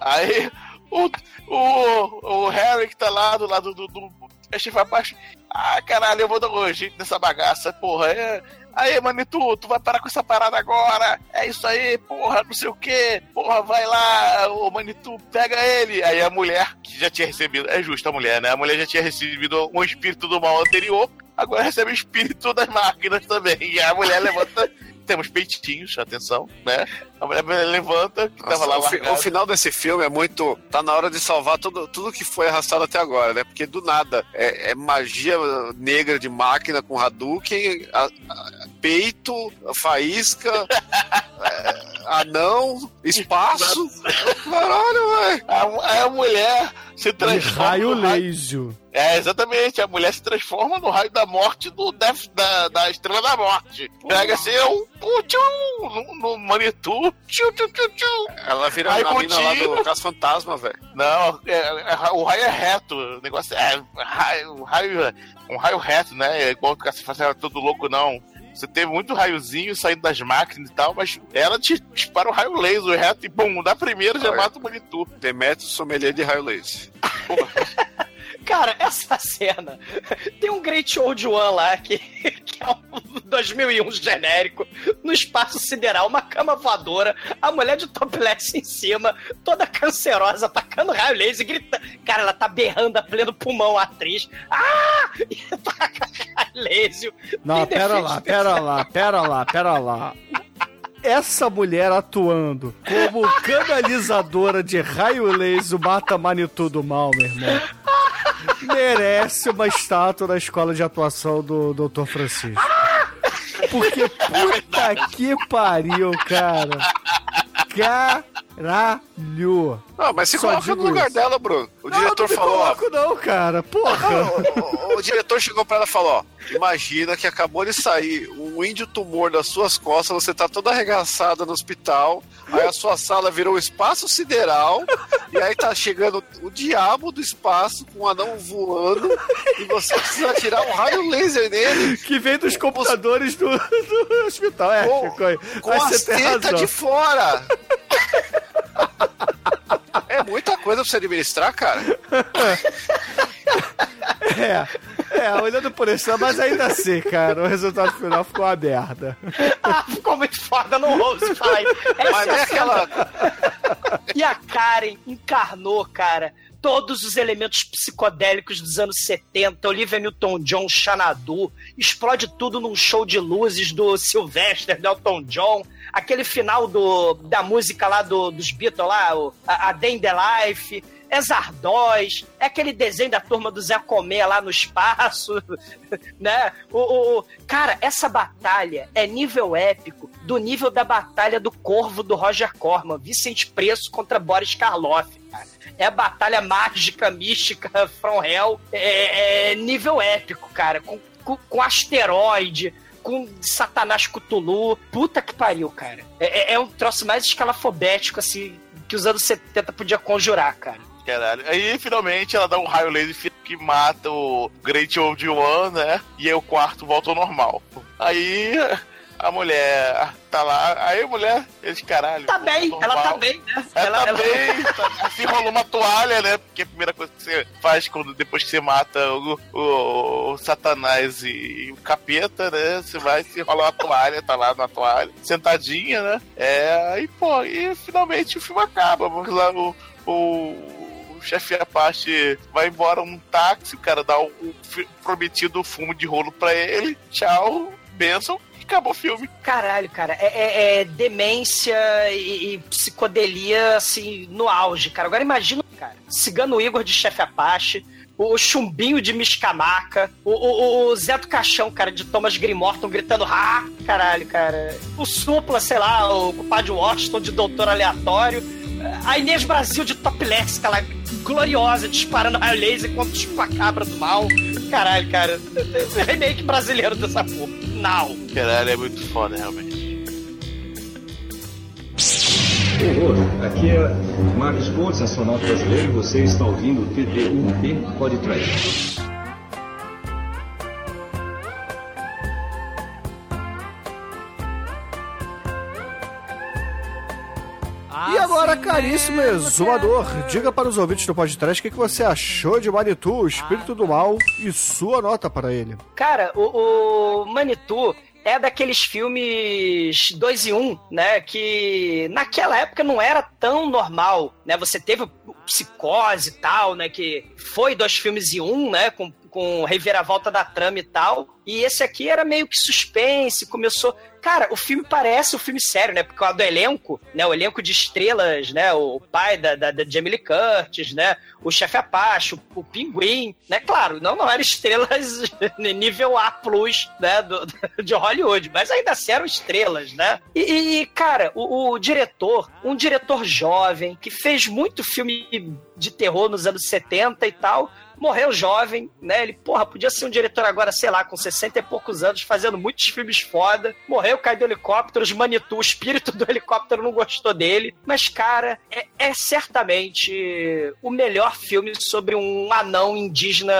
Aí o, o, o Harry que tá lá do lado do, do chefe abaixo. Ah, caralho, eu vou dar um jeito nessa bagaça, porra. É... Aí, Manitu, tu vai parar com essa parada agora. É isso aí, porra, não sei o que. Porra, vai lá, ô Manitu, pega ele. Aí a mulher, que já tinha recebido, é justo a mulher, né? A mulher já tinha recebido um espírito do mal anterior, agora recebe o espírito das máquinas também. E a mulher levanta. Temos peitinhos, atenção, né? A mulher levanta, que tava Nossa, lá o, fi- o final desse filme é muito. Tá na hora de salvar tudo, tudo que foi arrastado até agora, né? Porque do nada é, é magia negra de máquina com Hadouken, a- a- peito, faísca, (laughs) é, anão, espaço. Caralho, velho. A, a mulher se transforma. raio no raio- laser. É, exatamente. A mulher se transforma no raio da morte do Death, da, da Estrela da Morte. Pega assim, um, um tchum, no, no Manitou. Tchum, tchum, tchum, tchum. Ela vira Aí a mina lá do Caso Fantasma, velho. Não, é- é- o raio é reto. O negócio é raio, um raio, um raio reto, né? É igual que você faz todo louco, não. Você teve muito raiozinho saindo das máquinas e tal, mas ela te dispara o raio laser reto e, bum, da primeira já Olha. mata o Manitou. Demetrio sommelier de raio laser. (laughs) Cara, essa cena. Tem um Great Old One lá que, que é um 2001 genérico, no espaço sideral, uma cama voadora, a mulher de topless em cima, toda cancerosa, tacando raio laser, gritando. Cara, ela tá berrando a pleno pulmão a atriz. Ah! E taca raio laser. Não, pera lá, pera lá, pera lá, pera lá. Essa mulher atuando como canalizadora de raio laser mata Manitou do mal, meu irmão. Merece uma estátua na escola de atuação do Dr. Francisco. Porque puta que pariu, cara. Caralho. Não, mas se Só coloca no lugar isso. dela, Bruno. O Não, diretor não me falou, ó, coloco não, cara. Porra. o, o- o diretor chegou pra ela e falou: ó, imagina que acabou de sair um índio tumor das suas costas, você tá toda arregaçada no hospital, aí a sua sala virou um espaço sideral, e aí tá chegando o diabo do espaço com um anão voando, e você precisa tirar um raio laser nele. Que vem dos computadores do, do hospital. É, Com-. Com as você tem tetas razão. de fora! (laughs) É muita coisa pra você administrar, cara. (laughs) É, é, olhando por isso, mas ainda assim, cara, o resultado final ficou uma merda. Ah, (laughs) ficou muito foda, não ouço (laughs) falar isso. Essa Mas cena- aquela. E a Karen encarnou, cara, todos os elementos psicodélicos dos anos 70, Olivia Newton-John, Xanadu, explode tudo num show de luzes do Sylvester, do Elton John, aquele final do, da música lá do, dos Beatles, lá, o, a, a Day in the Life, é Zardóis, é aquele desenho da turma do Zé Comé lá no espaço, (laughs) né? O, o- o- cara, essa batalha é nível épico do nível da batalha do Corvo do Roger Corman, Vicente Preço contra Boris Karloff. É a batalha mágica, mística, from hell, é, é nível épico, cara, com, com, com asteroide, com Satanás Cthulhu. Puta que pariu, cara. É, é- é um troço mais escalafobético, assim, que os anos 70 podia conjurar, cara. Caralho. Aí finalmente ela dá um raio laser que mata o Great Old One, né? E aí o quarto volta ao normal. Aí a mulher tá lá, aí a mulher, eles caralho. Tá bem, normal. ela tá bem, né? Ela, Ela- tá ela- bem, tá, se enrolou uma toalha, né? Porque a primeira coisa que você faz quando, depois que você mata o, o- o Satanás e, o capeta, né? Você vai se enrolar uma toalha, tá lá na toalha, sentadinha, né? É, e pô, e finalmente o filme acaba. Porque lá o, o, o chefe Apache vai embora um táxi, o cara dá o, prometido fumo de rolo pra ele, tchau, benção, e (laughs) acabou o filme. Caralho, cara, é, é- é demência e, e psicodelia, assim, no auge, cara. Agora imagina, cara, Cigano Igor de Chefe Apache, o Chumbinho de Miscamaca, o, o, o Zé do Caixão, cara, de Thomas Grimorton gritando ah, caralho, cara. O Supla, sei lá, o compadre Washington de Doutor Aleatório. A Inês Brasil de Topless, aquela gloriosa, disparando raio laser contra o chupacabra do mal. Caralho, cara. (laughs) Remake brasileiro dessa porra. Não. Caralho, é muito foda, realmente. Horror, aqui é Marcos Pontes, astronauta brasileiro, e você está ouvindo o TDUP Podcast. E agora, caríssimo exumador, diga para os ouvintes do podcast o que, que você achou de Manitou, espírito do mal, e sua nota para ele. Cara, o, o Manitou é daqueles filmes 2 e 1, um, né? Que naquela época não era tão normal, né? Você teve o Psicose e tal, né? Que foi dois filmes em um, né? Com, com reviravolta da trama e tal. E esse aqui era meio que suspense, começou. Cara, o filme parece um filme sério, né? Por causa do elenco, né? O elenco de estrelas, né? O pai da, da, da Jamie Lee Curtis, né? O chefe Apache, o, o Pinguim, né? Claro, não, não eram (laughs) estrelas nível A+, né? Do, de Hollywood, mas ainda assim eram estrelas, né? E, e, cara, o, o diretor, um diretor jovem, que fez muito filme de terror nos anos 70 e tal, morreu jovem, né? Ele, porra, podia ser um diretor agora, sei lá, com 60 e poucos anos, fazendo muitos filmes foda. Morreu, caiu do helicóptero, os Manitou, o espírito do helicóptero não gostou dele. Mas, cara, é, é certamente o melhor filme sobre um anão indígena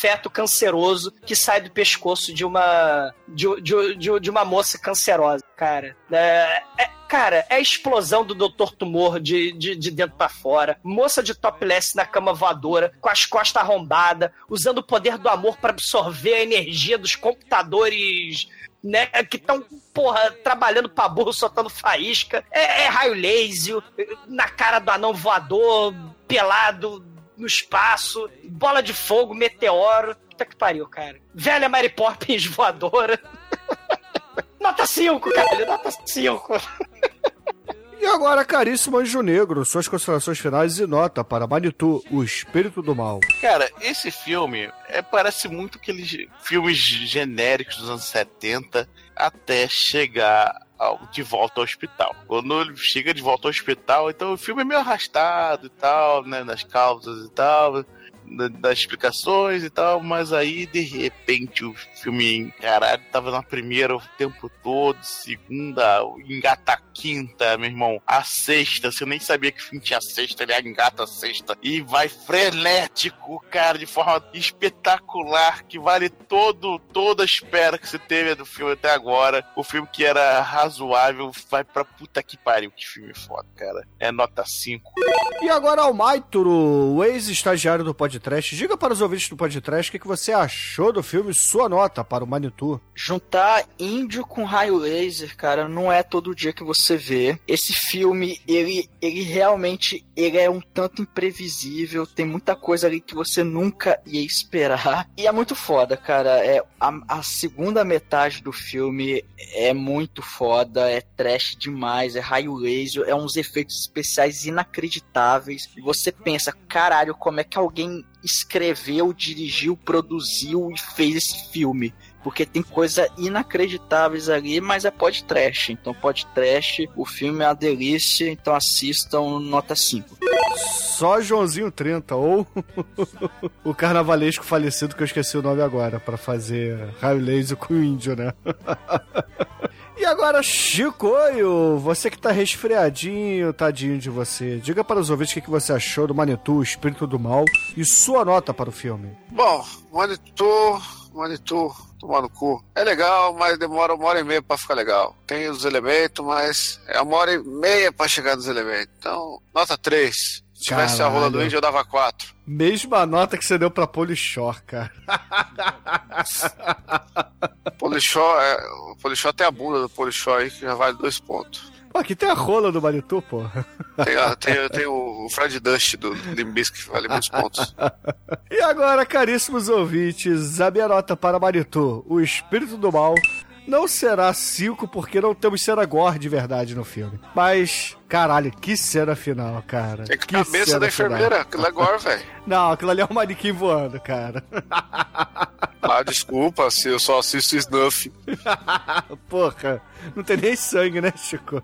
feto canceroso que sai do pescoço de uma de, de, de, uma moça cancerosa, cara. É, é, Cara, é a explosão do Dr. Tumor de, de, de dentro pra fora. Moça de topless na cama voadora, com as costas arrombadas, usando o poder do amor para absorver a energia dos computadores né, que estão, porra, trabalhando pra burro, soltando faísca. É, é raio laser, na cara do anão voador, pelado no espaço, bola de fogo, meteoro. Puta que pariu, cara. Velha Mary Poppins (laughs) voadora. (laughs) Nota 5, cara, nota 5. E agora, caríssimo Anjo Negro, suas considerações finais e nota para Manitou, o espírito do mal. Cara, esse filme é, parece muito aqueles filmes genéricos dos anos 70 até chegar ao- de volta ao hospital. Quando ele chega de volta ao hospital, então o filme é meio arrastado e tal, né? Nas causas e tal, das explicações e tal, mas aí de repente o filme, caralho, tava na primeira o tempo todo, segunda, engata a quinta, meu irmão, a sexta, você nem sabia que filme tinha sexta, ele engata a sexta e vai frenético, cara, de forma espetacular, que vale todo, toda a espera que você teve do filme até agora. O filme que era razoável vai pra puta que pariu, que filme foda, cara. É nota 5. E agora, Almaituro, o ex-estagiário do podcast, diga para os ouvintes do podcast o que, que você achou do filme, sua nota para o Manitou. Juntar índio com raio laser, cara, não é todo dia que você vê. Esse filme, ele, ele realmente ele é um tanto imprevisível, tem muita coisa ali que você nunca ia esperar. E é muito foda, cara. É, a, a segunda metade do filme é muito foda, é trash demais, é raio laser, é uns efeitos especiais inacreditáveis. E você pensa, caralho, como é que alguém escreveu, dirigiu, produziu e fez esse filme? porque tem coisa inacreditáveis ali, mas é pod trash. Então pod trash, o filme é uma delícia, então assistam nota 5. Só Joãozinho 30, ou (laughs) o carnavalesco falecido que eu esqueci o nome agora, pra fazer raio laser com o índio, né? (laughs) E agora, Chicoio, você que tá resfriadinho, tadinho de você. Diga para os ouvintes o que você achou do Manitou, Espírito do Mal, e sua nota para o filme. Bom, Manitou, Manitou, tomar no cu. É legal, mas demora uma hora e meia pra ficar legal. Tem os elementos, mas é uma hora e meia pra chegar nos elementos. Então, nota 3. Se tivesse a rola do índio, eu dava 4. Mesma nota que você deu pra Polishore, cara. (laughs) Polishó, é, o Polishó tem a bunda do Polishó aí que já vale dois pontos. Pô, aqui tem a rola do Manitou, pô. Tem, a- tem, tem o Fred Dust do Limbisky que vale muitos pontos. (laughs) E agora, caríssimos ouvintes, a minha nota para Manitou, o Espírito do Mal, não será 5 porque não temos cena gore de verdade no filme. Mas, caralho, que cena final, cara. Tem que Que cabeça da enfermeira, final. aquilo é gore, velho. (laughs) Não, aquilo ali é um manequim voando, cara. (laughs) Ah, desculpa se eu só assisto Snuff. (laughs) Porra, não tem nem sangue, né, Chico?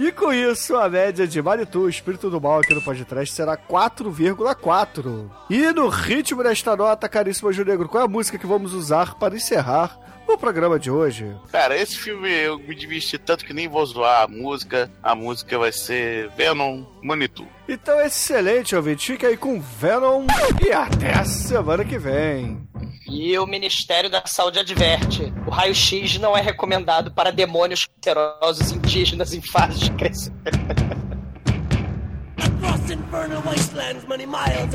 E com isso, a média de Manitou, Espírito do Mal aqui no podcast será 4,4. E no ritmo desta nota, caríssimo Anjo Negro, qual é a música que vamos usar para encerrar o programa de hoje? Cara, esse filme eu me diverti tanto que nem vou zoar a música. A música vai ser Venom Manitou. Então, excelente, ouvinte. Fica aí com Venom e até a semana que vem. E o Ministério da Saúde adverte: o raio-x não é recomendado para demônios cancerosos indígenas em fase de crescimento. Across wastelands, miles.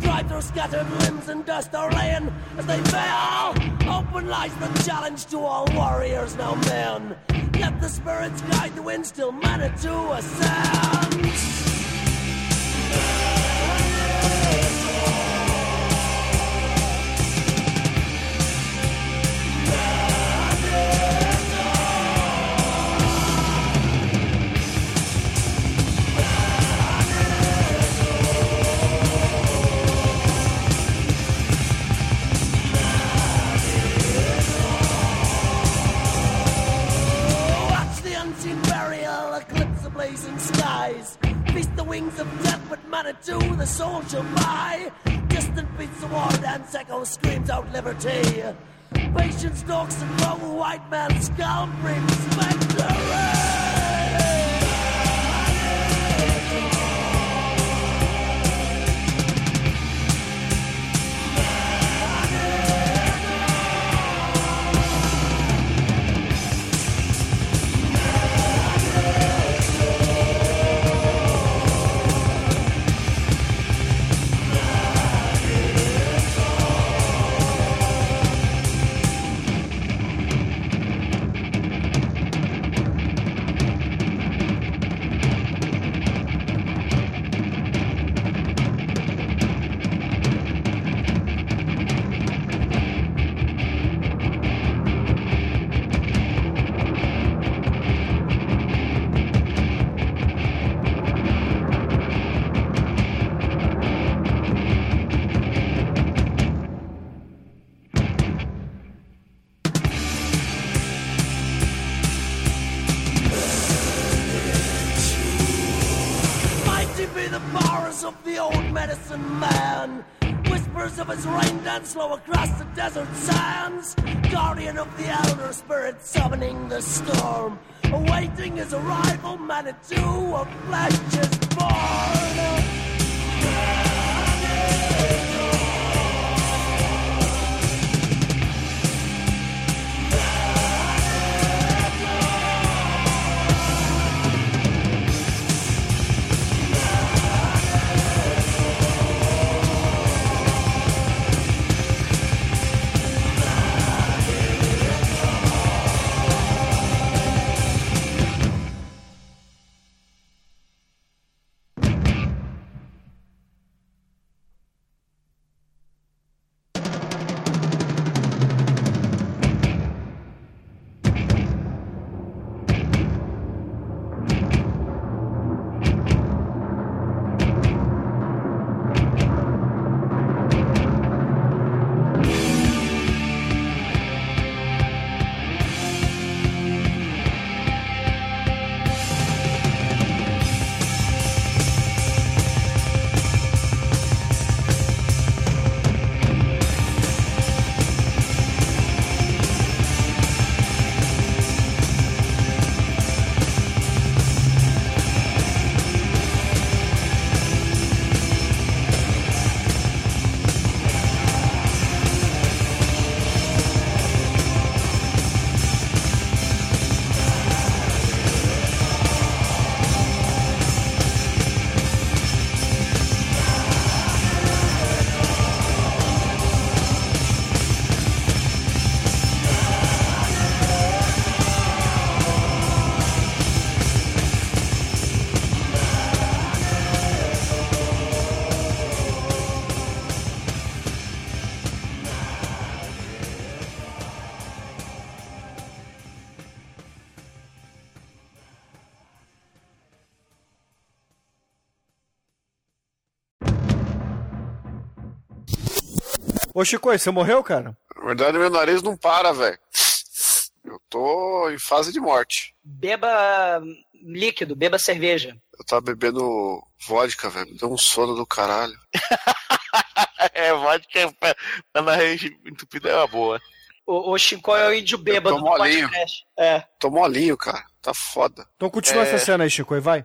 Drive through scattered limbs and dust as they fail. Open challenge to all warriors, now men. Let the spirits guide the wind, still Manitou ascends. Soul shall buy. Distant beats the war dance, echo screams out liberty. Patience stalks and grow, white man's skull brings. Elder spirit summoning the storm. Awaiting his arrival, Manitou of flesh is born. Ô, Chico, você morreu, cara? Na verdade, meu nariz não para, velho. Eu tô em fase de morte. Beba líquido, beba cerveja. Eu tava bebendo vodka, velho. Me deu um sono do caralho. (laughs) É, vodka pra, pra nariz entupido é uma boa. O, o Chico é o índio bêbado tô do molinho. podcast. É. Tô molinho, cara. Tá foda. Então continua É. essa cena aí, Chico, vai.